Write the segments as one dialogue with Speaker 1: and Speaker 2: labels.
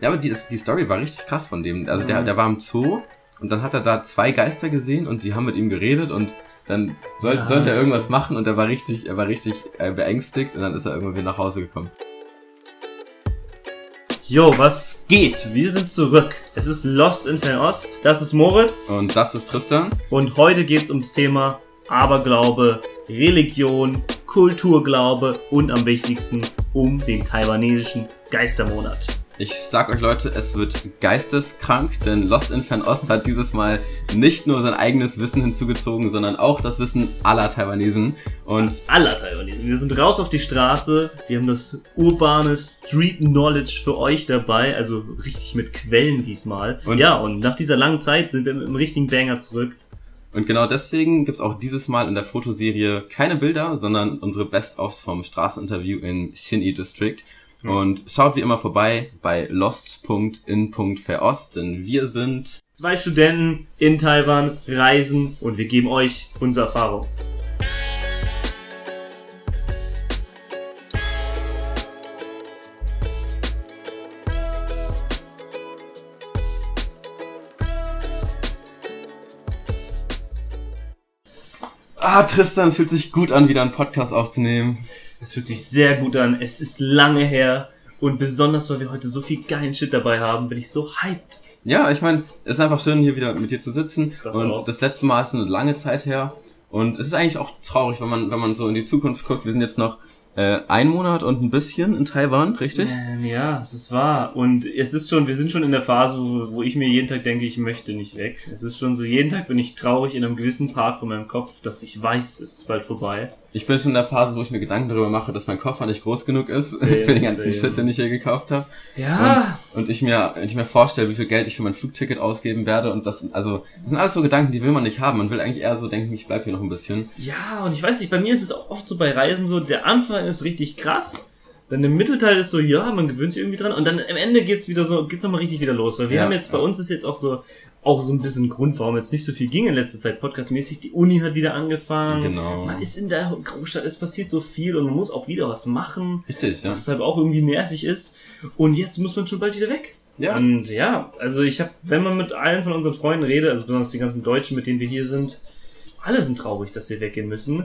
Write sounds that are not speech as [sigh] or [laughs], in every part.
Speaker 1: Ja, aber die, die Story war richtig krass von dem. Also der,
Speaker 2: Mhm.
Speaker 1: der war im Zoo und dann hat er da zwei Geister gesehen und die haben mit ihm geredet und dann soll,
Speaker 2: Ja,
Speaker 1: sollte er irgendwas machen und er war richtig, er war richtig äh, beängstigt und dann ist er irgendwann wieder nach Hause gekommen.
Speaker 2: Jo, was geht? Wir sind zurück. Es ist Lost in Fernost. Das ist Moritz.
Speaker 1: Und das ist Tristan.
Speaker 2: Und heute geht's ums Thema Aberglaube, Religion, Kulturglaube und am wichtigsten um den taiwanesischen Geistermonat.
Speaker 1: Ich sag euch Leute, es wird geisteskrank, denn Lost in Fernost hat dieses Mal nicht nur sein eigenes Wissen hinzugezogen, sondern auch das Wissen aller Taiwanesen. Und
Speaker 2: Aller Taiwanesen. Wir sind raus auf die Straße. Wir haben das urbane Street Knowledge für euch dabei. Also richtig mit Quellen diesmal.
Speaker 1: Und-
Speaker 2: ja, und nach dieser langen Zeit sind wir mit einem richtigen Banger zurück.
Speaker 1: Und genau deswegen gibt's auch dieses Mal in der Fotoserie keine Bilder, sondern unsere Best-ofs vom Straßeninterview in Xinyi District. Und schaut wie immer vorbei bei lost.in.verost, denn wir sind
Speaker 2: Zwei Studenten in Taiwan reisen und wir geben euch unsere Erfahrung.
Speaker 1: Ah, Tristan, es fühlt sich gut an, wieder einen Podcast aufzunehmen.
Speaker 2: Es fühlt sich sehr gut an. Es ist lange her. Und besonders, weil wir heute so viel geilen Shit dabei haben, bin ich so hyped.
Speaker 1: Ja, ich meine, es ist einfach schön, hier wieder mit dir zu sitzen.
Speaker 2: Das
Speaker 1: und
Speaker 2: auch.
Speaker 1: das letzte Mal ist eine lange Zeit her. Und es ist eigentlich auch traurig, wenn man, wenn man so in die Zukunft guckt. Wir sind jetzt noch äh, ein Monat und ein bisschen in Taiwan, richtig?
Speaker 2: Ähm, ja, es ist wahr. Und es ist schon, wir sind schon in der Phase, wo, wo ich mir jeden Tag denke, ich möchte nicht weg. Es ist schon so, jeden Tag bin ich traurig in einem gewissen Part von meinem Kopf, dass ich weiß, es ist bald vorbei.
Speaker 1: Ich bin schon in der Phase, wo ich mir Gedanken darüber mache, dass mein Koffer nicht groß genug ist
Speaker 2: Same, [laughs]
Speaker 1: für den ganzen
Speaker 2: same.
Speaker 1: Shit, den ich hier gekauft habe.
Speaker 2: Ja.
Speaker 1: Und, und ich mir, ich mir vorstelle, wie viel Geld ich für mein Flugticket ausgeben werde. Und das, also, das sind alles so Gedanken, die will man nicht haben. Man will eigentlich eher so denken, ich bleib hier noch ein bisschen.
Speaker 2: Ja, und ich weiß nicht, bei mir ist es auch oft so bei Reisen so, der Anfang ist richtig krass, dann der Mittelteil ist so, ja, man gewöhnt sich irgendwie dran und dann am Ende geht's wieder so, geht's nochmal richtig wieder los, weil wir
Speaker 1: Ja,
Speaker 2: haben jetzt, bei
Speaker 1: ja.
Speaker 2: uns ist jetzt auch so, auch so ein bisschen Grund, warum jetzt nicht so viel ging in letzter Zeit podcastmäßig, die Uni hat wieder angefangen,
Speaker 1: Genau.
Speaker 2: man ist in der Großstadt, es passiert so viel und man muss auch wieder was machen,
Speaker 1: Richtig, ja.
Speaker 2: was halt auch irgendwie nervig ist und jetzt muss man schon bald wieder weg.
Speaker 1: Ja.
Speaker 2: Und ja, also ich habe, wenn man mit allen von unseren Freunden redet, also besonders die ganzen Deutschen, mit denen wir hier sind, alle sind traurig, dass wir weggehen müssen.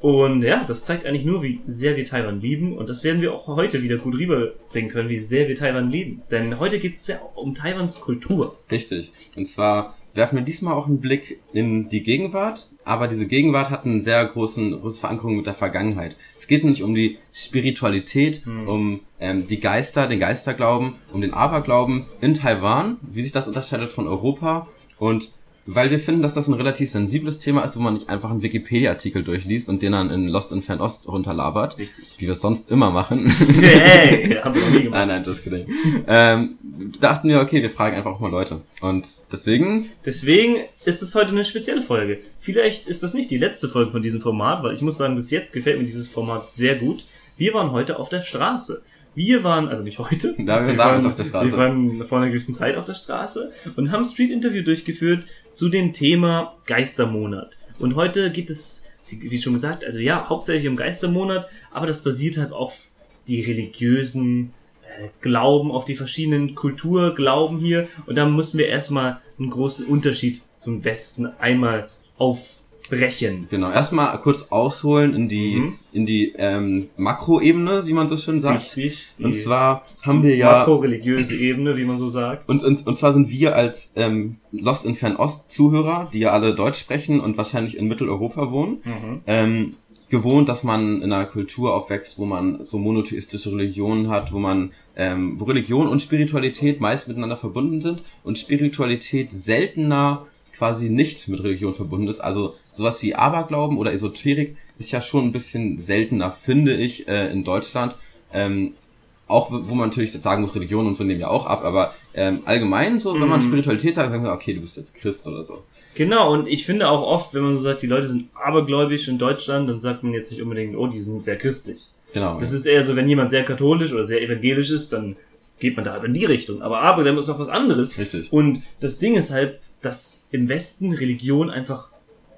Speaker 2: Und ja, das zeigt eigentlich nur, wie sehr wir Taiwan lieben. Und das werden wir auch heute wieder gut rüberbringen können, wie sehr wir Taiwan lieben. Denn heute geht es ja um Taiwans Kultur.
Speaker 1: Richtig. Und zwar werfen wir diesmal auch einen Blick in die Gegenwart, aber diese Gegenwart hat einen sehr großen, große Verankerung mit der Vergangenheit. Es geht nicht um die Spiritualität, um ähm, die Geister, den Geisterglauben, um den Aberglauben in Taiwan, wie sich das unterscheidet von Europa und weil wir finden, dass das ein relativ sensibles Thema ist, wo man nicht einfach einen Wikipedia-Artikel durchliest und den dann in Lost in Fernost runterlabert,
Speaker 2: Richtig.
Speaker 1: wie wir es sonst immer machen. [laughs]
Speaker 2: Hey, haben wir noch nie gemacht.
Speaker 1: Nein, nein, das kidding. ähm, dachten wir, okay, wir fragen einfach auch mal Leute. Und deswegen,
Speaker 2: Deswegen ist es heute eine spezielle Folge. Vielleicht ist das nicht die letzte Folge von diesem Format, weil ich muss sagen, bis jetzt gefällt mir dieses Format sehr gut. Wir waren heute auf der Straße. Wir waren, also nicht heute, [laughs]
Speaker 1: Da- wir waren auf der Straße.
Speaker 2: Wir waren vor einer gewissen Zeit auf der Straße und haben Street-Interview durchgeführt zu dem Thema Geistermonat. Und heute geht es, wie schon gesagt, also ja, hauptsächlich um Geistermonat, aber das basiert halt auf die religiösen äh, Glauben, auf die verschiedenen Kulturglauben hier. Und da müssen wir erstmal einen großen Unterschied zum Westen einmal aufbrechen.
Speaker 1: genau, erstmal kurz ausholen in die,
Speaker 2: Mhm.
Speaker 1: in die ähm, Makroebene, wie man so schön sagt.
Speaker 2: Richtig.
Speaker 1: Und zwar haben wir ja,
Speaker 2: makroreligiöse Ebene, wie man so sagt.
Speaker 1: und, und, und zwar sind wir als ähm, Lost in Fernost Zuhörer, die ja alle Deutsch sprechen und wahrscheinlich in Mitteleuropa wohnen,
Speaker 2: Mhm.
Speaker 1: ähm, gewohnt, dass man in einer Kultur aufwächst, wo man so monotheistische Religionen hat, wo man ähm, wo Religion und Spiritualität meist miteinander verbunden sind und Spiritualität seltener quasi nicht mit Religion verbunden ist. Also sowas wie Aberglauben oder Esoterik ist ja schon ein bisschen seltener, finde ich, äh, in Deutschland. Ähm, auch wo man natürlich sagen muss, Religion und so nehmen ja auch ab, aber ähm, allgemein so, wenn man
Speaker 2: Mhm.
Speaker 1: Spiritualität sagt, sagen wir, okay, du bist jetzt Christ oder so.
Speaker 2: Genau, und ich finde auch oft, wenn man so sagt, die Leute sind abergläubisch in Deutschland, dann sagt man jetzt nicht unbedingt, oh, die sind sehr christlich.
Speaker 1: Genau.
Speaker 2: Das ist eher so, wenn jemand sehr katholisch oder sehr evangelisch ist, dann geht man da halt in die Richtung. Aber Aberglauben ist noch was anderes.
Speaker 1: Richtig.
Speaker 2: Und das Ding ist halt, dass im Westen Religion einfach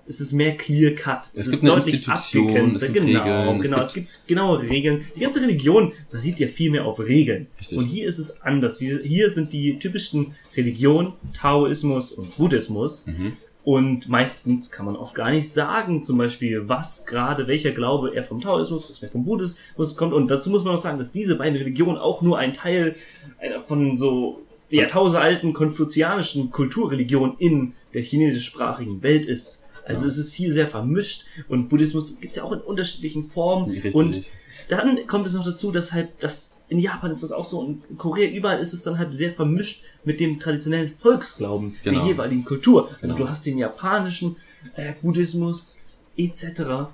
Speaker 2: es ist mehr clear cut.
Speaker 1: Es
Speaker 2: Es,
Speaker 1: gibt
Speaker 2: ist deutlich abgegrenzter.
Speaker 1: es
Speaker 2: Genau,
Speaker 1: Regeln, es
Speaker 2: genau.
Speaker 1: gibt-
Speaker 2: Es gibt genaue Regeln. Die ganze Religion basiert ja viel mehr auf Regeln.
Speaker 1: Richtig.
Speaker 2: Und hier ist es anders. Hier, hier sind die typischen Religionen, Taoismus und Buddhismus.
Speaker 1: Mhm.
Speaker 2: Und meistens kann man oft gar nicht sagen, zum Beispiel, was gerade, welcher Glaube eher vom Taoismus, was mehr vom Buddhismus kommt. Und dazu muss man auch sagen, dass diese beiden Religionen auch nur ein Teil einer von so jahrtausendalten konfuzianischen Kulturreligionen in der chinesischsprachigen Welt ist. Also es ist hier sehr vermischt und Buddhismus gibt es ja auch in unterschiedlichen Formen.
Speaker 1: Richtig.
Speaker 2: Und dann kommt es noch dazu, dass halt, dass in Japan ist das auch so und in Korea überall ist es dann halt sehr vermischt mit dem traditionellen Volksglauben
Speaker 1: Genau.
Speaker 2: der jeweiligen Kultur. Also
Speaker 1: Genau.
Speaker 2: du hast den japanischen äh, Buddhismus etc.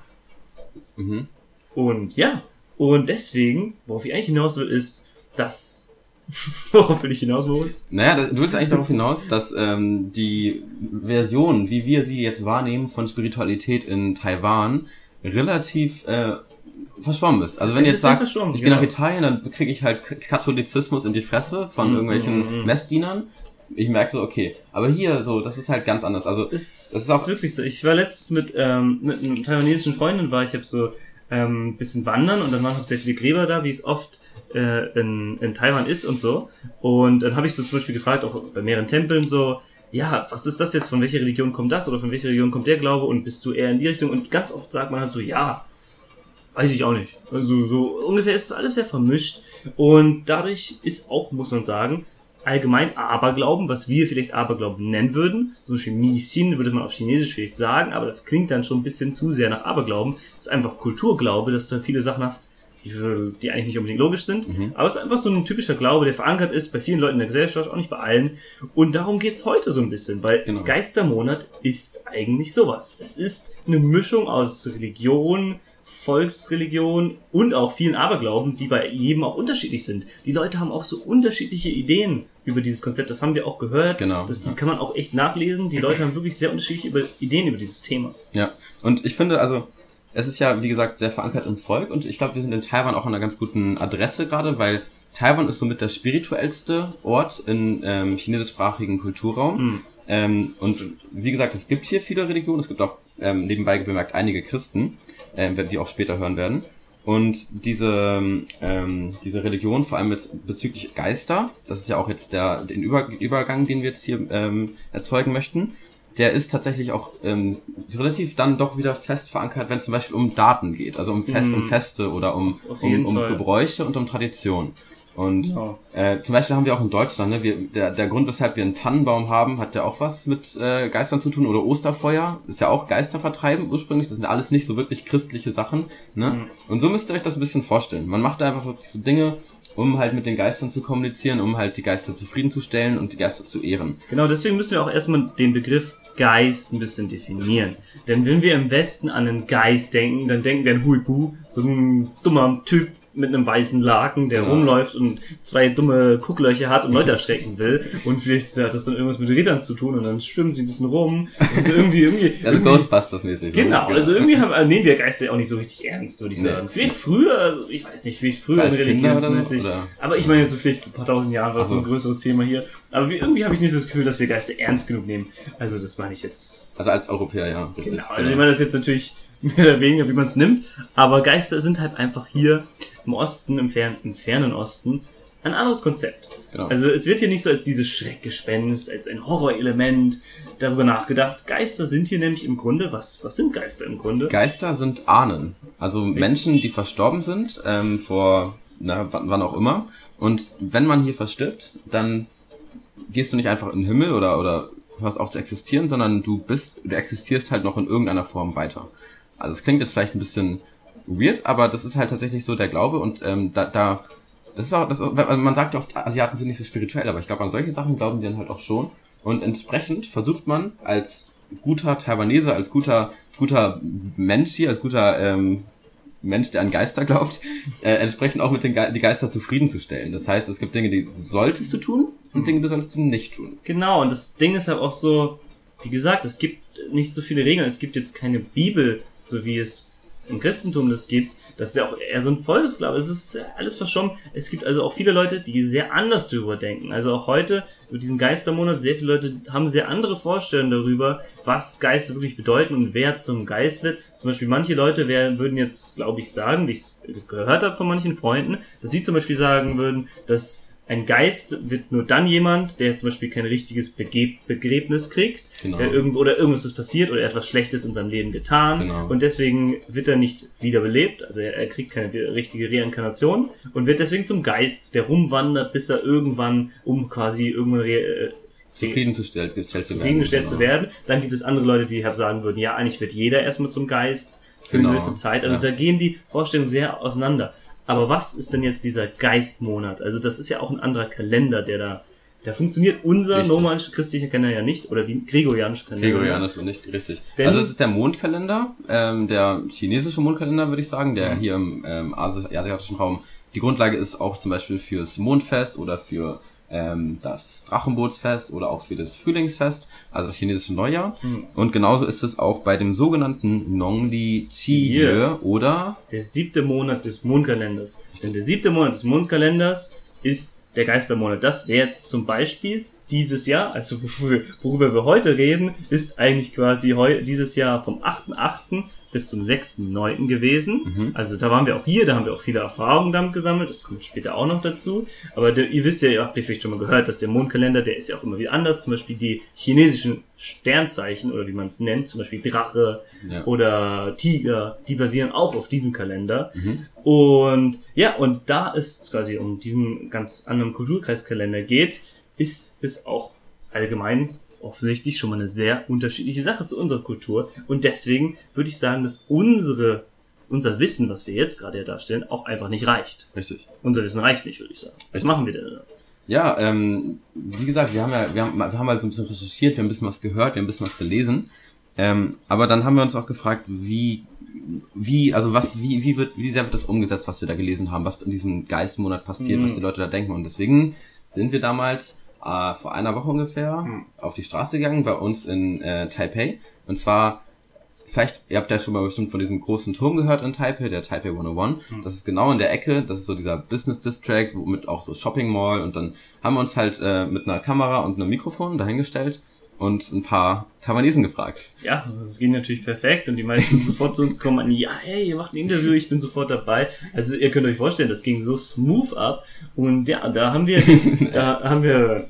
Speaker 1: Mhm.
Speaker 2: Und ja, und deswegen, worauf ich eigentlich hinaus will, ist, dass [laughs] worauf will ich hinaus, Moritz?
Speaker 1: Naja, das, du willst eigentlich darauf hinaus, dass ähm, die Version, wie wir sie jetzt wahrnehmen, von Spiritualität in Taiwan relativ äh, verschwommen ist. Also wenn
Speaker 2: Es
Speaker 1: du jetzt sagst, ich gehe nach
Speaker 2: genau.
Speaker 1: Italien, dann kriege ich halt Katholizismus in die Fresse von
Speaker 2: Mhm,
Speaker 1: irgendwelchen
Speaker 2: mhm, mhm.
Speaker 1: Messdienern. Ich merke so, okay, aber hier so, das ist halt ganz anders. Also
Speaker 2: Es
Speaker 1: Das ist auch-
Speaker 2: wirklich so. Ich war letztens mit, ähm, mit einer taiwanesischen Freundin, war ich habe so ähm, bisschen wandern und dann waren hauptsächlich Gräber da, wie es oft äh, in, in Taiwan ist und so. Und dann habe ich so zum Beispiel gefragt, auch bei mehreren Tempeln so, ja, was ist das jetzt, von welcher Religion kommt das oder von welcher Religion kommt der Glaube und bist du eher in die Richtung? Und ganz oft sagt man halt so, ja, weiß ich auch nicht. Also so ungefähr ist es alles sehr vermischt und dadurch ist auch, muss man sagen, allgemein Aberglauben, was wir vielleicht Aberglauben nennen würden, zum Beispiel Misin würde man auf Chinesisch vielleicht sagen, aber das klingt dann schon ein bisschen zu sehr nach Aberglauben. Das ist einfach Kulturglaube, dass du viele Sachen hast, die, für, die eigentlich nicht unbedingt logisch sind. Aber es ist einfach so ein typischer Glaube, der verankert ist bei vielen Leuten in der Gesellschaft, auch nicht bei allen. Und darum geht's heute so ein bisschen, weil
Speaker 1: Genau.
Speaker 2: Geistermonat ist eigentlich sowas. Es ist eine Mischung aus Religion, Volksreligion und auch vielen Aberglauben, die bei jedem auch unterschiedlich sind. Die Leute haben auch so unterschiedliche Ideen über dieses Konzept. Das haben wir auch gehört.
Speaker 1: Genau,
Speaker 2: Das
Speaker 1: ja.
Speaker 2: kann man auch echt nachlesen. Die Leute haben wirklich sehr unterschiedliche Ideen über dieses Thema.
Speaker 1: Ja, und ich finde, also, es ist ja, wie gesagt, sehr verankert im Volk und ich glaube, wir sind in Taiwan auch an einer ganz guten Adresse gerade, weil Taiwan ist somit der spirituellste Ort in ähm, chinesischsprachigen Kulturraum.
Speaker 2: Mhm.
Speaker 1: Ähm, und wie gesagt, es gibt hier viele Religionen, es gibt auch ähm, nebenbei bemerkt einige Christen, ähm, werden wir auch später hören werden. Und diese, ähm, diese Religion, vor allem jetzt bezüglich Geister, das ist ja auch jetzt der, den Über Übergang, den wir jetzt hier ähm, erzeugen möchten, der ist tatsächlich auch ähm, relativ dann doch wieder fest verankert, wenn es zum Beispiel um Daten geht, also um Fest, um Feste oder um, um, um
Speaker 2: Fall.
Speaker 1: Gebräuche und um Tradition. Und
Speaker 2: Genau.
Speaker 1: äh, zum Beispiel haben wir auch in Deutschland, ne, wir, der, der Grund, weshalb wir einen Tannenbaum haben, hat ja auch was mit äh, Geistern zu tun oder Osterfeuer, ist ja auch Geister vertreiben ursprünglich, das sind alles nicht so wirklich christliche Sachen. Ne?
Speaker 2: Mhm.
Speaker 1: Und so müsst ihr euch das ein bisschen vorstellen. Man macht da einfach wirklich so Dinge, um halt mit den Geistern zu kommunizieren, um halt die Geister zufriedenzustellen und die Geister zu ehren.
Speaker 2: Genau, deswegen müssen wir auch erstmal den Begriff Geist ein bisschen definieren. Denn wenn wir im Westen an einen Geist denken, dann denken wir an Huipu, so ein dummer Typ mit einem weißen Laken, der
Speaker 1: Ja.
Speaker 2: rumläuft und zwei dumme Gucklöcher hat und Leute [laughs] erschrecken will. Und vielleicht hat das dann irgendwas mit Rittern zu tun und dann schwimmen sie ein bisschen rum. Und irgendwie, irgendwie, [laughs]
Speaker 1: Also
Speaker 2: irgendwie
Speaker 1: Ghostbusters-mäßig. so,
Speaker 2: Genau,
Speaker 1: ne?
Speaker 2: also irgendwie haben, äh, nehmen wir Geister ja auch nicht so richtig ernst, würde ich
Speaker 1: Nee.
Speaker 2: sagen. Vielleicht früher, also ich weiß nicht, vielleicht früher
Speaker 1: so,
Speaker 2: religionsmäßig. Aber ich meine jetzt so vielleicht vor ein paar tausend Jahren war das
Speaker 1: so.
Speaker 2: ein größeres Thema hier. Aber wie, irgendwie habe ich nicht so das Gefühl, dass wir Geister ernst genug nehmen. Also das meine ich jetzt.
Speaker 1: Also als Europäer, ja.
Speaker 2: Genau. Also ich meine das jetzt natürlich mehr oder weniger, wie man es nimmt. Aber Geister sind halt einfach hier im Osten, im fernen, im fernen Osten, ein anderes Konzept.
Speaker 1: Genau.
Speaker 2: Also es wird hier nicht so als dieses Schreckgespenst, als ein Horrorelement darüber nachgedacht. Geister sind hier nämlich im Grunde, was, was sind Geister im Grunde?
Speaker 1: Geister sind Ahnen. Also Menschen, die verstorben sind, ähm, vor na, wann, wann auch immer. Und wenn man hier verstirbt, dann gehst du nicht einfach in den Himmel oder, oder hörst auf zu existieren, sondern du bist, du existierst halt noch in irgendeiner Form weiter. Also es klingt jetzt vielleicht ein bisschen weird, aber das ist halt tatsächlich so der Glaube und ähm, da, da das ist auch, das, also man sagt ja oft, Asiaten sind nicht so spirituell, aber ich glaube, an solche Sachen glauben die dann halt auch schon. Und entsprechend versucht man als guter Taiwanese, als guter, guter Mensch hier, als guter ähm, Mensch, der an Geister glaubt, [laughs] äh, entsprechend auch mit den Ge die Geister zufriedenzustellen. Das heißt, es gibt Dinge, die solltest du tun und Dinge, die solltest du nicht tun.
Speaker 2: Genau, und das Ding ist halt auch so, wie gesagt, es gibt nicht so viele Regeln. Es gibt jetzt keine Bibel, so wie es im Christentum das gibt, Das ist ja auch eher so ein Volksglaube. Es ist alles verschwommen. Es gibt also auch viele Leute, die sehr anders darüber denken. Also auch heute, über diesen Geistermonat, sehr viele Leute haben sehr andere Vorstellungen darüber, was Geister wirklich bedeuten und wer zum Geist wird. Zum Beispiel manche Leute werden, würden jetzt, glaube ich, sagen, die ich gehört habe von manchen Freunden, dass sie zum Beispiel sagen würden, dass ein Geist wird nur dann jemand, der zum Beispiel kein richtiges Bege Begräbnis kriegt, genau. der irgendwo oder irgendwas ist passiert oder etwas Schlechtes in seinem Leben getan genau. und deswegen wird er nicht wiederbelebt, also er, er, kriegt keine richtige Reinkarnation und wird deswegen zum Geist, der rumwandert, bis er irgendwann um quasi irgendwann äh,
Speaker 1: zufriedengestellt
Speaker 2: zufriedengestellt genau. zu werden. Dann gibt es andere Leute, die sagen würden, ja, eigentlich wird jeder erstmal zum Geist für genau. eine gewisse Zeit. Also da gehen die Vorstellungen sehr auseinander. Aber was ist denn jetzt dieser Geistmonat? Also das ist ja auch ein anderer Kalender, der da, der funktioniert unser normaler christlicher Kalender ja nicht, oder wie gregorianischer
Speaker 1: Kalender. Gregorianisch und nicht, richtig. Denn also es ist der Mondkalender, ähm, der chinesische Mondkalender, würde ich sagen, der mhm. hier im ähm, asiatischen Raum die Grundlage ist auch zum Beispiel fürs Mondfest oder für ähm, das Drachenbootsfest oder auch für das Frühlingsfest, also das chinesische Neujahr. Mhm. Und genauso ist es auch bei dem sogenannten Nongli Qiyue oder
Speaker 2: der siebte Monat des Mondkalenders. Denn der siebte Monat des Mondkalenders ist der Geistermonat. Das wäre jetzt zum Beispiel dieses Jahr, also worüber wir heute reden, ist eigentlich quasi dieses Jahr vom 8.8 bis zum 6.9. gewesen. Mhm. Also da waren wir auch hier, da haben wir auch viele Erfahrungen damit gesammelt, das kommt später auch noch dazu. Aber der, ihr wisst ja, ihr habt vielleicht schon mal gehört, dass der Mondkalender, der ist ja auch immer wieder anders. Zum Beispiel die chinesischen Sternzeichen oder wie man es nennt, zum Beispiel Drache ja. oder Tiger, die basieren auch auf diesem Kalender. Mhm. Und ja, und da es quasi um diesen ganz anderen Kulturkreiskalender geht, ist es auch allgemein offensichtlich schon mal eine sehr unterschiedliche Sache zu unserer Kultur. Und deswegen würde ich sagen, dass unsere, unser Wissen, was wir jetzt gerade darstellen, auch einfach nicht reicht.
Speaker 1: Richtig.
Speaker 2: Unser Wissen reicht nicht, würde ich sagen. Was machen wir denn?
Speaker 1: Ja, ähm, wie gesagt, wir haben ja, wir haben, wir haben halt so ein bisschen recherchiert, wir haben ein bisschen was gehört, wir haben ein bisschen was gelesen. Ähm, aber dann haben wir uns auch gefragt, wie, wie, also was, wie, wie wird, wie sehr wird das umgesetzt, was wir da gelesen haben, was in diesem Geistmonat passiert, mhm. was die Leute da denken. Und deswegen sind wir damals äh, vor einer Woche ungefähr hm. auf die Straße gegangen bei uns in äh, Taipei. Und zwar, vielleicht, ihr habt ja schon mal bestimmt von diesem großen Turm gehört in Taipei, der Taipei 101. Hm. Das ist genau in der Ecke, das ist so dieser Business District, mit auch so Shopping Mall. Und dann haben wir uns halt äh, mit einer Kamera und einem Mikrofon dahingestellt und ein paar Taiwanesen gefragt.
Speaker 2: Ja, das ging natürlich perfekt und die meisten sind sofort zu uns gekommen und ja, hey, ihr macht ein Interview, ich bin sofort dabei. Also ihr könnt euch vorstellen, das ging so smooth ab und ja, da haben wir, [laughs] da haben wir,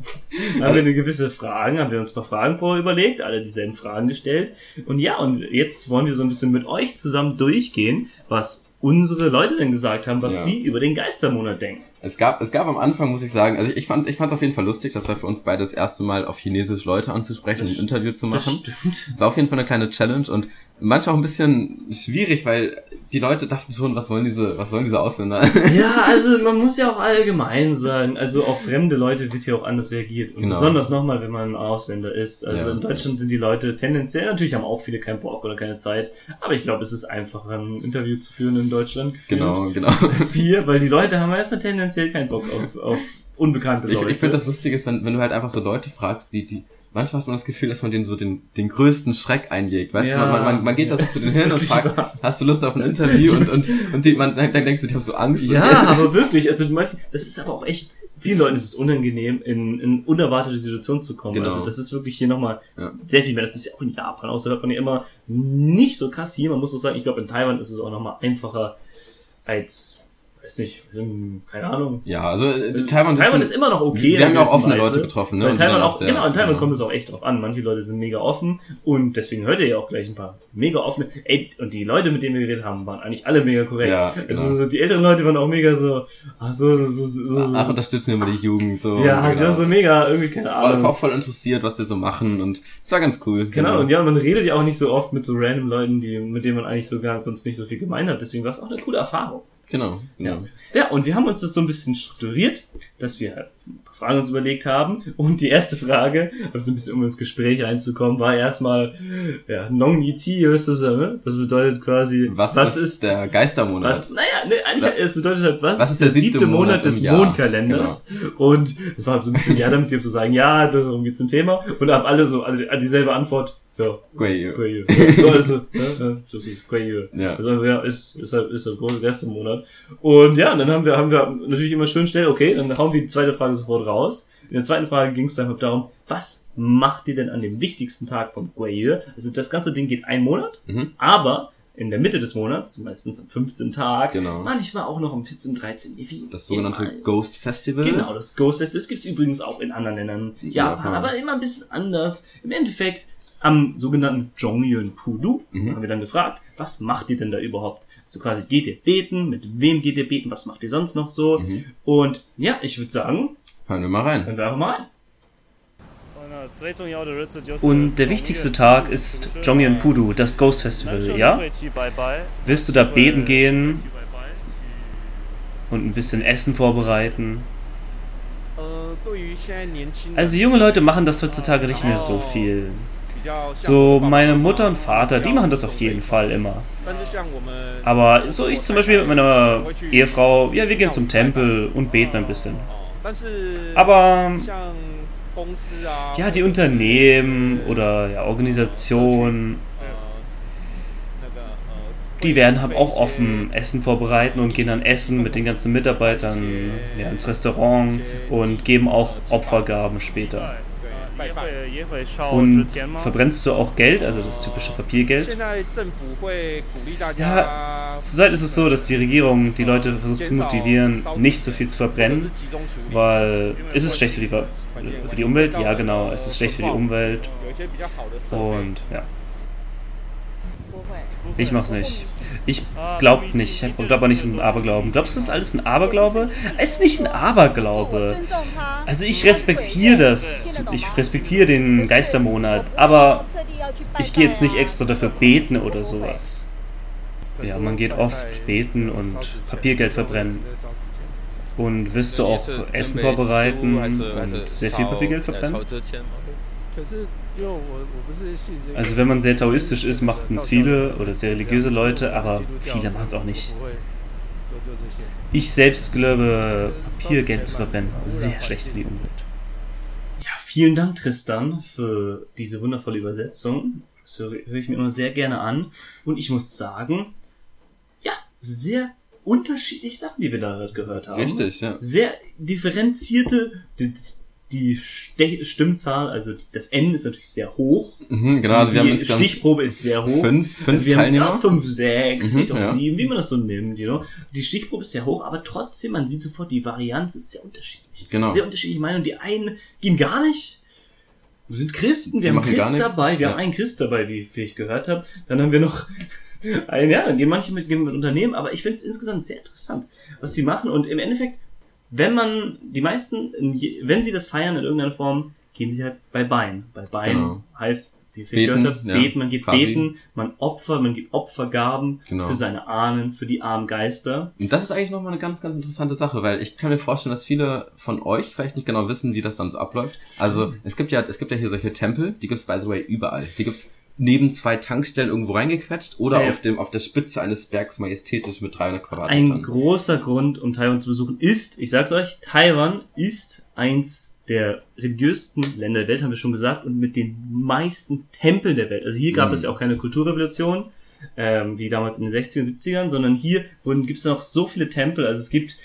Speaker 2: haben wir eine gewisse Fragen, haben wir uns ein paar Fragen vorher überlegt, alle dieselben Fragen gestellt und ja, und jetzt wollen wir so ein bisschen mit euch zusammen durchgehen, was unsere Leute denn gesagt haben, was ja. sie über den Geistermonat denken.
Speaker 1: Es gab, es gab am Anfang, muss ich sagen, also ich, ich fand es ich fand's auf jeden Fall lustig, das war für uns beide das erste Mal auf Chinesisch Leute anzusprechen und ein Interview zu machen. Das stimmt. Es war auf jeden Fall eine kleine Challenge und manchmal auch ein bisschen schwierig, weil die Leute dachten schon, was wollen diese, was wollen diese Ausländer? [laughs]
Speaker 2: Ja, [laughs] also man muss ja auch allgemein sagen, also auf fremde Leute wird hier auch anders reagiert. Und genau. besonders nochmal, wenn man ein Ausländer ist. Also ja. in Deutschland sind die Leute tendenziell, natürlich haben auch viele keinen Bock oder keine Zeit, aber ich glaube, es ist einfacher, ein Interview zu führen in Deutschland
Speaker 1: gefühlt. Genau, genau.
Speaker 2: Als hier, weil die Leute haben erstmal tendenziell keinen Bock auf, auf unbekannte Leute.
Speaker 1: Ich, ich finde das Lustige ist, wenn, wenn du halt einfach so Leute fragst, die, die, manchmal hat man das Gefühl, dass man denen so den, den größten Schreck einjagt. Weißt ja, du, man, man, man geht da so zu denen hin und fragt, wahr. hast du Lust auf ein Interview? und, und, und die, man, dann denkst du, die haben so Angst.
Speaker 2: Ja, [laughs] aber wirklich, also das ist aber auch echt, vielen Leuten ist es unangenehm, in, in unerwartete Situationen zu kommen. Genau. Also das ist wirklich hier nochmal ja. sehr viel mehr. Das ist ja auch in Japan aus, da hört man ja immer nicht so krass hier. Man muss auch sagen, ich glaube, in Taiwan ist es auch nochmal einfacher als weiß nicht, keine Ahnung.
Speaker 1: Ja, also äh,
Speaker 2: Taiwan, Taiwan ist immer noch okay.
Speaker 1: Wir haben ja auch offene Weise. Leute getroffen, ne?
Speaker 2: In Taiwan auch, genau, in Taiwan ja. kommt es auch echt drauf an. Manche Leute sind mega offen und deswegen hört ihr ja auch gleich ein paar mega offene. Ey, und die Leute, mit denen wir geredet haben, waren eigentlich alle mega korrekt. Ja, genau. Also die älteren Leute waren auch mega so, ach so, so, so, so.
Speaker 1: Ach, unterstützen wir mal die Jugend, so.
Speaker 2: Ja, genau. sie waren so mega, irgendwie, keine Ahnung.
Speaker 1: War auch voll interessiert, was die so machen und es war ganz cool.
Speaker 2: Genau, genau, und ja, man redet ja auch nicht so oft mit so random Leuten, die, mit denen man eigentlich so gar sonst nicht so viel gemein hat. Deswegen war es auch eine coole Erfahrung.
Speaker 1: Genau,
Speaker 2: genau. Ja. ja, und wir haben uns das so ein bisschen strukturiert, dass wir ein paar Fragen uns überlegt haben. Und die erste Frage, also ein bisschen um ins Gespräch reinzukommen, war erstmal, ja, Nong Ni Ti, was ist das, ne? Das bedeutet quasi,
Speaker 1: was, was ist, der Geistermonat?
Speaker 2: Was, naja, ne, eigentlich, es bedeutet halt, was, was ist der, der siebte, Monat, Monat des Mondkalenders? Genau. Und es war so ein bisschen, ja, damit die zu sagen, ja, darum geht's zum Thema. Und haben alle so alle, dieselbe Antwort, So. [laughs] So, also, ja, ja, so ist Guayu.
Speaker 1: Ja.
Speaker 2: Also, ja, ist, ist halt, ist halt große Geistermonat. Und ja, dann haben wir, haben wir natürlich immer schön schnell, okay, dann hauen wir die zweite Frage sofort raus. In der zweiten Frage ging es dann darum, was macht ihr denn an dem wichtigsten Tag vom Guayu? Also, das ganze Ding geht einen Monat,
Speaker 1: Mhm.
Speaker 2: aber in der Mitte des Monats, meistens am 15. Tag,
Speaker 1: Genau.
Speaker 2: manchmal auch noch am 14., 13., wie
Speaker 1: Das sogenannte
Speaker 2: immer.
Speaker 1: Ghost Festival.
Speaker 2: Genau, das Ghost Fest, das gibt's übrigens auch in anderen Ländern. Japan,
Speaker 1: Japan.
Speaker 2: aber immer ein bisschen anders. Im Endeffekt am sogenannten Jongyun Pudu
Speaker 1: Mhm.
Speaker 2: haben wir dann gefragt, was macht ihr denn da überhaupt? Also quasi, geht ihr beten? Mit wem geht ihr beten? Was macht ihr sonst noch so?
Speaker 1: Mhm.
Speaker 2: Und ja, ich würde sagen,
Speaker 1: Hören wir mal rein.
Speaker 2: hören wir einfach mal rein.
Speaker 3: Und der wichtigste Tag ist Jongyun Pudu, das Ghost Festival, ja? Wirst du da beten gehen und ein bisschen Essen vorbereiten? Also junge Leute machen das heutzutage nicht mehr so viel. So meine Mutter und Vater, die machen das auf jeden Fall immer. Aber so ich zum Beispiel mit meiner Ehefrau, ja wir gehen zum Tempel und beten ein bisschen. Aber ja, die Unternehmen oder ja, Organisationen, die werden haben auch offen Essen vorbereiten und gehen dann essen mit den ganzen Mitarbeitern ja, ins Restaurant und geben auch Opfergaben später. Und verbrennst du auch Geld, also das typische Papiergeld?
Speaker 4: Ja,
Speaker 3: Zurzeit ist es so, dass die Regierung die Leute versucht zu motivieren, nicht so viel zu verbrennen, weil ist es schlecht für die, Ver für die Umwelt? Ja, genau, es ist schlecht für die Umwelt und ja, ich mach's nicht. Ich glaub nicht, ich glaube aber nicht an Aberglauben. Glaubst du, das ist alles ein Aberglaube? Es ist nicht ein Aberglaube. Also ich respektiere das, ich respektiere den Geistermonat, aber ich gehe jetzt nicht extra dafür beten oder sowas. Ja, man geht oft beten und Papiergeld verbrennen. Und wirst du auch Essen vorbereiten und sehr viel Papiergeld verbrennen? Also wenn man sehr taoistisch ist, machen es viele oder sehr religiöse Leute, aber viele machen es auch nicht. Ich selbst glaube, Papiergeld zu verbrennen, sehr schlecht für die Umwelt.
Speaker 2: Ja, vielen Dank, Tristan, für diese wundervolle Übersetzung. Das höre, höre ich mir immer sehr gerne an. Und ich muss sagen, ja, sehr unterschiedliche Sachen, die wir da gerade gehört haben.
Speaker 1: Richtig, ja.
Speaker 2: Sehr differenzierte, die, Ste Stimmzahl, also das N ist natürlich sehr hoch.
Speaker 1: Mhm, genau, also
Speaker 2: die
Speaker 1: wir haben
Speaker 2: Stichprobe ist sehr hoch.
Speaker 1: fünf, fünf
Speaker 2: Also wir
Speaker 1: Teilnehmer.
Speaker 2: haben ja, fünf, sechs,
Speaker 1: Mhm,
Speaker 2: auch
Speaker 1: ja.
Speaker 2: sieben, wie man das so nimmt, you know. Die Stichprobe ist sehr hoch, aber trotzdem, man sieht sofort, die Varianz ist sehr unterschiedlich.
Speaker 1: Genau.
Speaker 2: Sehr unterschiedliche Meinungen. Die einen gehen gar nicht. Wir sind Christen, wir
Speaker 1: Die
Speaker 2: haben Christ dabei, wir
Speaker 1: Ja.
Speaker 2: haben einen Christ dabei, wie, wie ich gehört habe. Dann haben wir noch [laughs] einen, ja, dann gehen manche mit, gehen mit Unternehmen, aber ich finde es insgesamt sehr interessant, was sie machen. Und im Endeffekt, wenn man, die meisten, wenn sie das feiern in irgendeiner Form, gehen sie halt bei Bein. Bei Bein
Speaker 1: Genau.
Speaker 2: heißt, wie ich
Speaker 1: Beten,
Speaker 2: gehört
Speaker 1: ja,
Speaker 2: beten, man geht
Speaker 1: quasi.
Speaker 2: beten, man opfert, man gibt Opfergaben
Speaker 1: Genau.
Speaker 2: für seine Ahnen, für die armen Geister.
Speaker 1: Und das ist eigentlich nochmal eine ganz, ganz interessante Sache, weil ich kann mir vorstellen, dass viele von euch vielleicht nicht genau wissen, wie das dann so abläuft. Also es gibt ja, es gibt ja hier solche Tempel, die gibt's by the way überall. Die gibt's neben zwei Tankstellen irgendwo reingequetscht oder
Speaker 2: Ja,
Speaker 1: auf dem auf der Spitze eines Bergs majestätisch mit 300
Speaker 2: Ein
Speaker 1: Quadratmetern.
Speaker 2: großer Grund, um Taiwan zu besuchen, ist, ich sag's euch, Taiwan ist eins der religiösten Länder der Welt, haben wir schon gesagt, und mit den meisten Tempeln der Welt. Also hier gab
Speaker 1: Mhm.
Speaker 2: es ja auch keine Kulturrevolution, ähm, wie damals in den 60er und 70ern, sondern hier wurden, gibt es noch so viele Tempel. Also es gibt,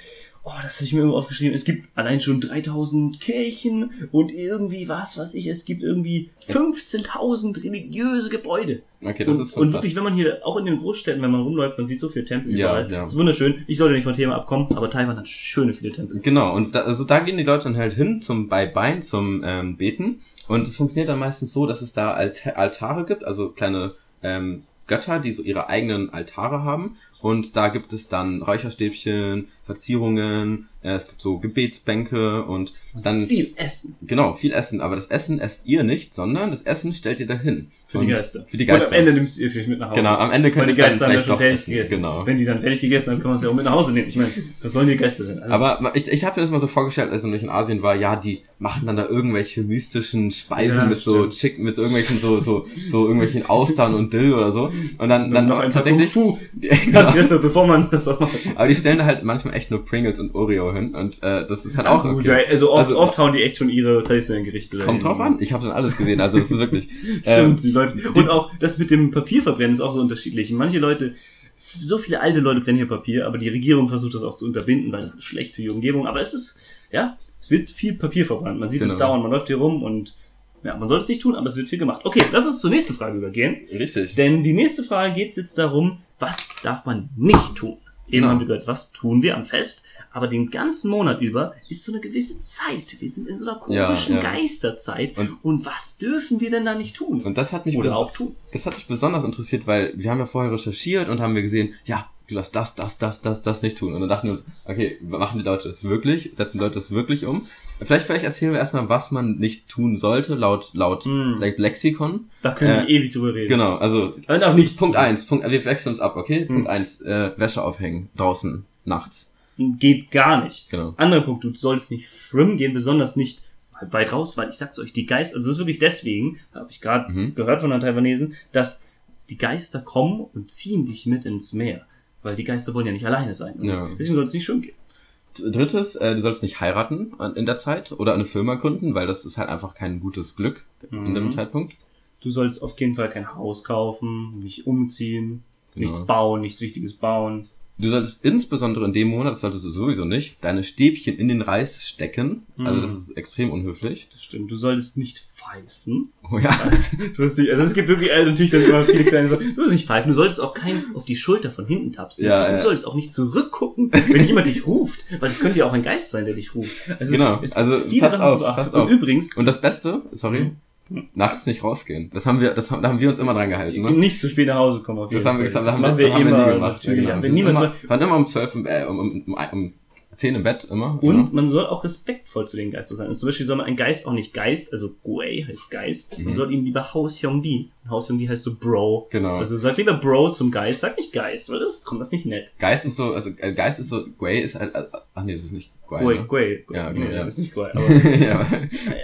Speaker 2: oh, das habe ich mir irgendwo aufgeschrieben, es gibt allein schon 3000 Kirchen und irgendwie was, was ich, es gibt irgendwie 15.000 religiöse Gebäude.
Speaker 1: Okay, das
Speaker 2: und,
Speaker 1: ist so
Speaker 2: und wirklich, wenn man hier, auch in den Großstädten, wenn man rumläuft, man sieht so viele Tempel
Speaker 1: Ja,
Speaker 2: überall.
Speaker 1: ja.
Speaker 2: Das ist wunderschön. Ich sollte nicht vom Thema abkommen, aber Taiwan hat schöne viele Tempel.
Speaker 1: Genau, und da, also da gehen die Leute dann halt hin zum bei Bein, zum ähm, Beten. Und es funktioniert dann meistens so, dass es da Alta Altare gibt, also kleine ähm, Götter, die so ihre eigenen Altare haben. Und da gibt es dann Räucherstäbchen, Verzierungen, äh, es gibt so Gebetsbänke und dann
Speaker 2: Viel Essen
Speaker 1: genau viel Essen. Aber das Essen esst ihr nicht, sondern das Essen stellt ihr dahin
Speaker 2: für die
Speaker 1: Und-
Speaker 2: Geister.
Speaker 1: Für die
Speaker 2: Und
Speaker 1: Geister.
Speaker 2: am Ende nimmst du ihr vielleicht mit nach Hause.
Speaker 1: Genau, am Ende könnt
Speaker 2: die
Speaker 1: dann
Speaker 2: Geister ja
Speaker 1: vielleicht
Speaker 2: schon fertig
Speaker 1: essen.
Speaker 2: gegessen.
Speaker 1: Genau.
Speaker 2: Wenn die dann fertig gegessen haben, kann man sie auch mit nach Hause nehmen. Ich meine, was sollen die Geister denn? Also,
Speaker 1: Aber ich, ich habe mir das mal so vorgestellt, als ich in Asien war, ja, die machen dann da irgendwelche mystischen Speisen
Speaker 2: Ja,
Speaker 1: mit so
Speaker 2: stimmt.
Speaker 1: Chicken, mit so irgendwelchen so, so, so irgendwelchen Austern und Dill oder so. Und dann, dann
Speaker 2: noch
Speaker 1: tatsächlich.
Speaker 2: Kung Fu. [laughs]
Speaker 1: genau.
Speaker 2: Begriffe, bevor man das auch macht.
Speaker 1: Aber die stellen da halt manchmal echt nur Pringles und Oreo hin und äh, das ist halt auch
Speaker 2: Gut,
Speaker 1: okay.
Speaker 2: ja, also oft,
Speaker 1: Also-
Speaker 2: oft hauen die echt schon ihre traditionellen Gerichte.
Speaker 1: Kommt drauf an, ich habe schon alles gesehen, also es ist wirklich. [laughs] ähm,
Speaker 2: Stimmt, die Leute. Und auch das mit dem Papierverbrennen ist auch so unterschiedlich. Manche Leute, so viele alte Leute brennen hier Papier, aber die Regierung versucht das auch zu unterbinden, weil das ist schlecht für die Umgebung. Aber es ist, ja, es wird viel Papier verbrannt. Man sieht es
Speaker 1: Genau.
Speaker 2: dauernd, man läuft hier rum und ja, man sollte es nicht tun, aber es wird viel gemacht. Okay, lass uns zur nächsten Frage übergehen.
Speaker 1: Richtig.
Speaker 2: Denn die nächste Frage geht jetzt darum, was darf man nicht tun? Eben
Speaker 1: Genau.
Speaker 2: haben wir gehört, was tun wir am Fest? Aber den ganzen Monat über ist so eine gewisse Zeit. Wir sind in so einer
Speaker 1: Ja,
Speaker 2: komischen
Speaker 1: ja.
Speaker 2: Geisterzeit.
Speaker 1: Und-
Speaker 2: Und, was dürfen wir denn da nicht tun?
Speaker 1: Und das hat mich
Speaker 2: Oder auch tun.
Speaker 1: Das hat mich besonders interessiert, weil wir haben ja vorher recherchiert und haben wir gesehen, ja, du darfst das, das, das, das, das nicht tun. Und dann dachten wir uns, okay, machen die Leute das wirklich? Setzen die Leute das wirklich um? Vielleicht, vielleicht erzählen wir erstmal, was man nicht tun sollte, laut, laut
Speaker 2: Mm.
Speaker 1: Lexikon.
Speaker 2: Da können
Speaker 1: Äh,
Speaker 2: wir ewig drüber reden.
Speaker 1: Genau, also
Speaker 2: Aber darf nichts
Speaker 1: Punkt
Speaker 2: tun.
Speaker 1: eins, Punkt, wir wechseln uns ab, okay?
Speaker 2: Hm.
Speaker 1: Punkt eins, äh, Wäsche aufhängen, draußen, nachts.
Speaker 2: Geht gar nicht.
Speaker 1: Genau.
Speaker 2: Anderer Punkt, du sollst nicht schwimmen gehen, besonders nicht weit raus, weil ich sag's euch, die Geister, also es ist wirklich deswegen, habe ich gerade
Speaker 1: Mhm.
Speaker 2: gehört von einer Taiwanesen, dass die Geister kommen und ziehen dich mit ins Meer. Weil die Geister wollen ja nicht alleine sein.
Speaker 1: Ja.
Speaker 2: Deswegen sollst du nicht schwimmen gehen.
Speaker 1: Drittes, äh, du sollst nicht heiraten in der Zeit oder eine Firma gründen, weil das ist halt einfach kein gutes Glück in dem
Speaker 2: Mhm.
Speaker 1: Zeitpunkt.
Speaker 2: Du sollst auf jeden Fall kein Haus kaufen, nicht umziehen,
Speaker 1: Genau.
Speaker 2: nichts bauen, nichts Wichtiges bauen.
Speaker 1: Du solltest insbesondere in dem Monat, das solltest du sowieso nicht, deine Stäbchen in den Reis stecken. Also
Speaker 2: Mhm.
Speaker 1: das ist extrem unhöflich.
Speaker 2: Das stimmt. Du solltest nicht pfeifen.
Speaker 1: Oh ja.
Speaker 2: Du sollst nicht, also es gibt wirklich, also natürlich dann immer viele kleine Sachen. Du sollst nicht pfeifen, du solltest auch kein auf die Schulter von hinten tapsen.
Speaker 1: Ja,
Speaker 2: und
Speaker 1: ja.
Speaker 2: du solltest auch nicht zurückgucken, wenn jemand dich ruft. Weil es könnte ja auch ein Geist sein, der dich ruft. Also
Speaker 1: Genau,
Speaker 2: es gibt
Speaker 1: also
Speaker 2: viele
Speaker 1: passt
Speaker 2: Sachen zu
Speaker 1: auf,
Speaker 2: beachten.
Speaker 1: passt
Speaker 2: und
Speaker 1: auf.
Speaker 2: übrigens,
Speaker 1: Und das Beste, sorry,
Speaker 2: Mhm.
Speaker 1: Nachts nicht rausgehen. Das haben wir, das haben, da haben wir uns immer dran gehalten. Ne?
Speaker 2: nicht zu spät nach Hause kommen auf jeden
Speaker 1: Das haben wir gesagt, das, haben
Speaker 2: machen
Speaker 1: wir,
Speaker 2: wir
Speaker 1: haben wir nie gemacht.
Speaker 2: natürlich.
Speaker 1: Ja, genau. Wir
Speaker 2: niemals
Speaker 1: immer, waren immer um zwölf, äh, um, um, um, um zehn im Bett immer.
Speaker 2: Und
Speaker 1: ja.
Speaker 2: man soll auch respektvoll zu den Geistern sein. Also zum Beispiel soll man ein Geist auch nicht Geist, also Guei heißt Geist. Man
Speaker 1: Mhm.
Speaker 2: soll ihn lieber Haus Di. Haus Di heißt so Bro.
Speaker 1: Genau.
Speaker 2: Also sag lieber Bro zum Geist, sag nicht Geist, weil das kommt das nicht nett.
Speaker 1: Geist ist so, also äh, Geist ist so, Guay ist halt, äh, ach nee, das ist nicht Guay.
Speaker 2: Guei,
Speaker 1: Ne?
Speaker 2: Guei.
Speaker 1: Ja, genau,
Speaker 2: Nee,
Speaker 1: ja.
Speaker 2: ist nicht Guei, [laughs] aber
Speaker 1: ja.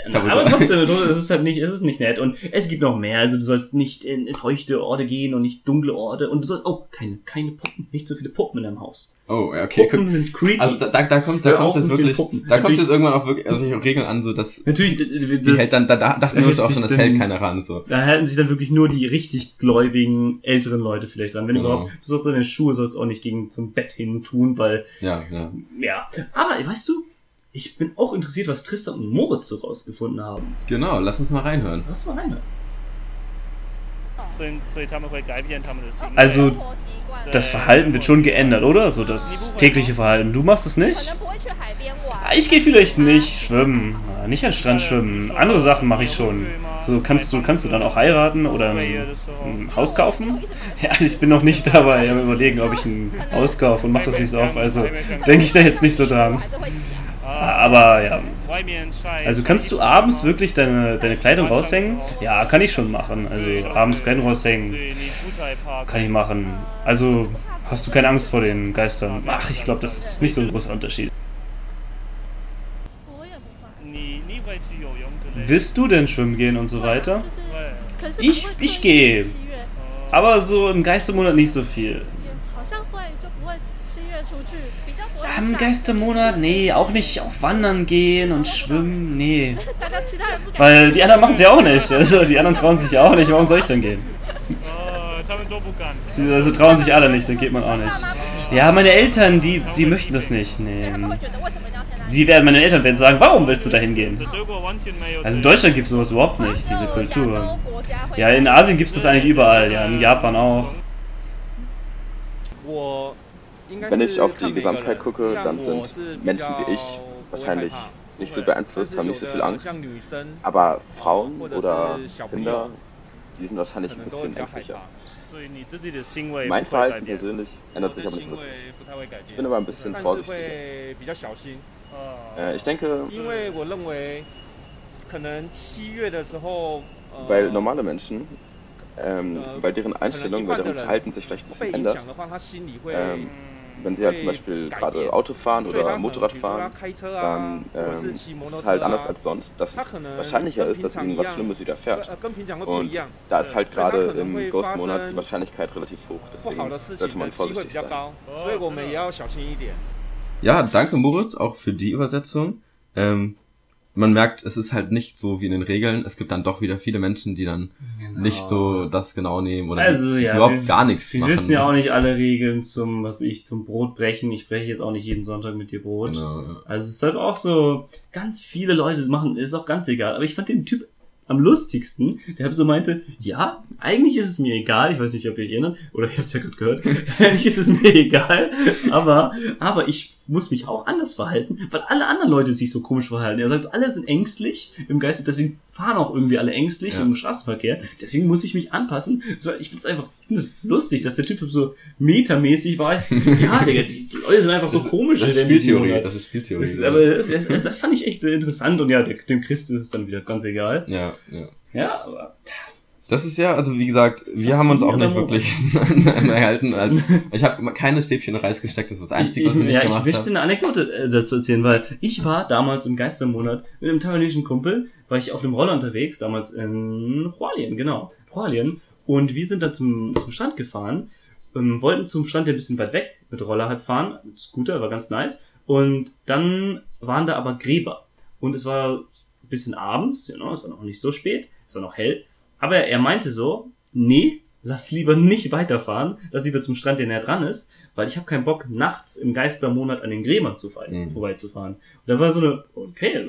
Speaker 2: Na, aber trotzdem, es ist halt nicht, es ist nicht nett. Und es gibt noch mehr. Also du sollst nicht in feuchte Orte gehen und nicht dunkle Orte. Und du sollst auch keine, keine Puppen, nicht so viele Puppen in deinem Haus.
Speaker 1: Oh, ja, okay.
Speaker 2: Puppen sind creepy.
Speaker 1: Also da, da, da kommt, da kommt
Speaker 2: den
Speaker 1: wirklich, da kommt jetzt irgendwann auch wirklich, also Regeln an, so dass
Speaker 2: Natürlich, d-
Speaker 1: die
Speaker 2: das,
Speaker 1: hält dann, da, da dachten wir uns auch schon, das hält keiner ran, so.
Speaker 2: Da halten sich dann wirklich wirklich nur die richtig gläubigen älteren Leute vielleicht dran. Wenn
Speaker 1: genau.
Speaker 2: überhaupt, du sollst deine Schuhe sollst auch nicht gegen zum Bett hin tun, weil.
Speaker 1: Ja, ja.
Speaker 2: Ja. Aber weißt du, ich bin auch interessiert, was Tristan und Moritz so rausgefunden haben.
Speaker 1: Genau, lass uns mal reinhören.
Speaker 2: Lass mal
Speaker 4: reinhören.
Speaker 3: Also das Verhalten wird schon geändert, oder? So das tägliche Verhalten. Du machst es nicht? Ah, ich gehe vielleicht nicht schwimmen, ah, nicht an Strand schwimmen. Andere Sachen mache ich schon. So kannst du kannst du dann auch heiraten oder ein, Haus kaufen? [laughs] Ja, ich bin noch nicht dabei am überlegen, ob ich ein Haus kaufe und mache das nicht so auf. Also denke ich da jetzt nicht so dran. Aber ja. Also kannst du abends wirklich deine, deine Kleidung raushängen? Ja, kann ich schon machen. Also abends Kleidung raushängen kann ich machen. Also hast du keine Angst vor den Geistern. Ach, ich glaube, das ist nicht so ein großer Unterschied. Willst du denn schwimmen gehen und so weiter? Ich, ich gehe. Aber so im Geistermonat nicht so viel. Am Geistermonat? Nee, auch nicht. Auch wandern gehen und schwimmen? Nee. Weil die anderen machen es ja auch nicht. Also die anderen trauen sich ja auch nicht. Warum soll ich denn gehen? Sie, also trauen sich alle nicht, dann geht man auch nicht. Ja, meine Eltern, die, die möchten das nicht. Nee. Die werden, meine Eltern werden sagen, warum willst du da hingehen? Also in Deutschland gibt es sowas überhaupt nicht, diese Kultur. Ja, in Asien gibt es das eigentlich überall, ja, in Japan auch.
Speaker 5: Wenn ich auf die Gesamtheit gucke, dann sind Menschen wie ich wahrscheinlich nicht so beeinflusst, haben nicht so viel Angst. Aber Frauen
Speaker 6: oder
Speaker 5: Kinder, die sind wahrscheinlich ein bisschen ängstlicher. Mein Verhalten persönlich ändert sich aber nicht wirklich. Ich
Speaker 6: bin
Speaker 5: aber ein bisschen vorsichtiger.
Speaker 4: Äh,
Speaker 5: ich denke, weil normale Menschen ähm, bei deren Einstellung, weil deren Verhalten sich vielleicht ein bisschen ändert, ähm, wenn sie halt zum Beispiel gerade Auto fahren oder Motorrad fahren, dann ähm, ist es halt anders als sonst, dass es wahrscheinlicher ist, dass ihnen was Schlimmes widerfährt. Und da ist halt gerade im Ghost-Monat die Wahrscheinlichkeit relativ hoch, deswegen sollte man vorsichtig sein.
Speaker 1: Ja, danke Moritz auch für die Übersetzung. Ähm, man merkt, es ist halt nicht so wie in den Regeln. Es gibt dann doch wieder viele Menschen, die dann nicht so das genau nehmen oder
Speaker 2: Also ja,
Speaker 1: überhaupt
Speaker 2: wir,
Speaker 1: gar nichts
Speaker 2: Wir
Speaker 1: machen.
Speaker 2: wissen ja auch nicht alle Regeln zum, was ich, zum Brot brechen. Ich breche jetzt auch nicht jeden Sonntag mit dir Brot.
Speaker 1: Genau, ja.
Speaker 2: Also es ist halt auch so, ganz viele Leute machen, ist auch ganz egal. Aber ich fand den Typ am lustigsten, der so meinte, ja, eigentlich ist es mir egal, ich weiß nicht, ob ihr euch erinnert, oder ich hab's ja gerade gehört, [laughs] eigentlich ist es mir egal, aber, aber ich muss mich auch anders verhalten, weil alle anderen Leute sich so komisch verhalten. Er sagt, alle sind ängstlich im Geiste, deswegen fahren auch irgendwie alle ängstlich
Speaker 1: Ja.
Speaker 2: im Straßenverkehr, deswegen muss ich mich anpassen. Ich find's einfach, ich finde es lustig, dass der Typ so metamäßig war. Ich, ja, [laughs] Digga, die, die Leute sind einfach so komisch
Speaker 1: Das ist
Speaker 2: in diesem
Speaker 1: Spieltheorie,
Speaker 2: Monat.
Speaker 1: das ist Spieltheorie.
Speaker 2: Das ist, aber das, das, das, das fand ich echt interessant und ja, dem Christ ist es dann wieder ganz egal.
Speaker 1: ja, ja.
Speaker 2: Ja, aber
Speaker 1: Das ist ja, also wie gesagt, wir haben uns auch nicht wirklich [laughs] erhalten. Als, ich habe keine Stäbchen Reis gesteckt, das ist das Einzige, was ich,
Speaker 2: ich,
Speaker 1: nicht
Speaker 2: ja, ich
Speaker 1: gemacht
Speaker 2: möchte
Speaker 1: habe.
Speaker 2: eine Anekdote äh, dazu erzählen, weil ich war damals im Geistermonat mit einem taiwanesischen Kumpel, war ich auf dem Roller unterwegs, damals in Hualien, genau, Hualien. Und wir sind dann zum, zum Strand gefahren, ähm, wollten zum Strand, der ein bisschen weit weg, mit Roller halt fahren, mit Scooter, war ganz nice. Und dann waren da aber Gräber. Und es war ein bisschen abends, genau, es war noch nicht so spät, es war noch hell. Aber er meinte so, nee, lass lieber nicht weiterfahren, lass lieber zum Strand, der näher dran ist, weil ich habe keinen Bock, nachts im Geistermonat an den Gräbern zu fallen,
Speaker 1: Mhm.
Speaker 2: vorbeizufahren. Und da war so eine, okay,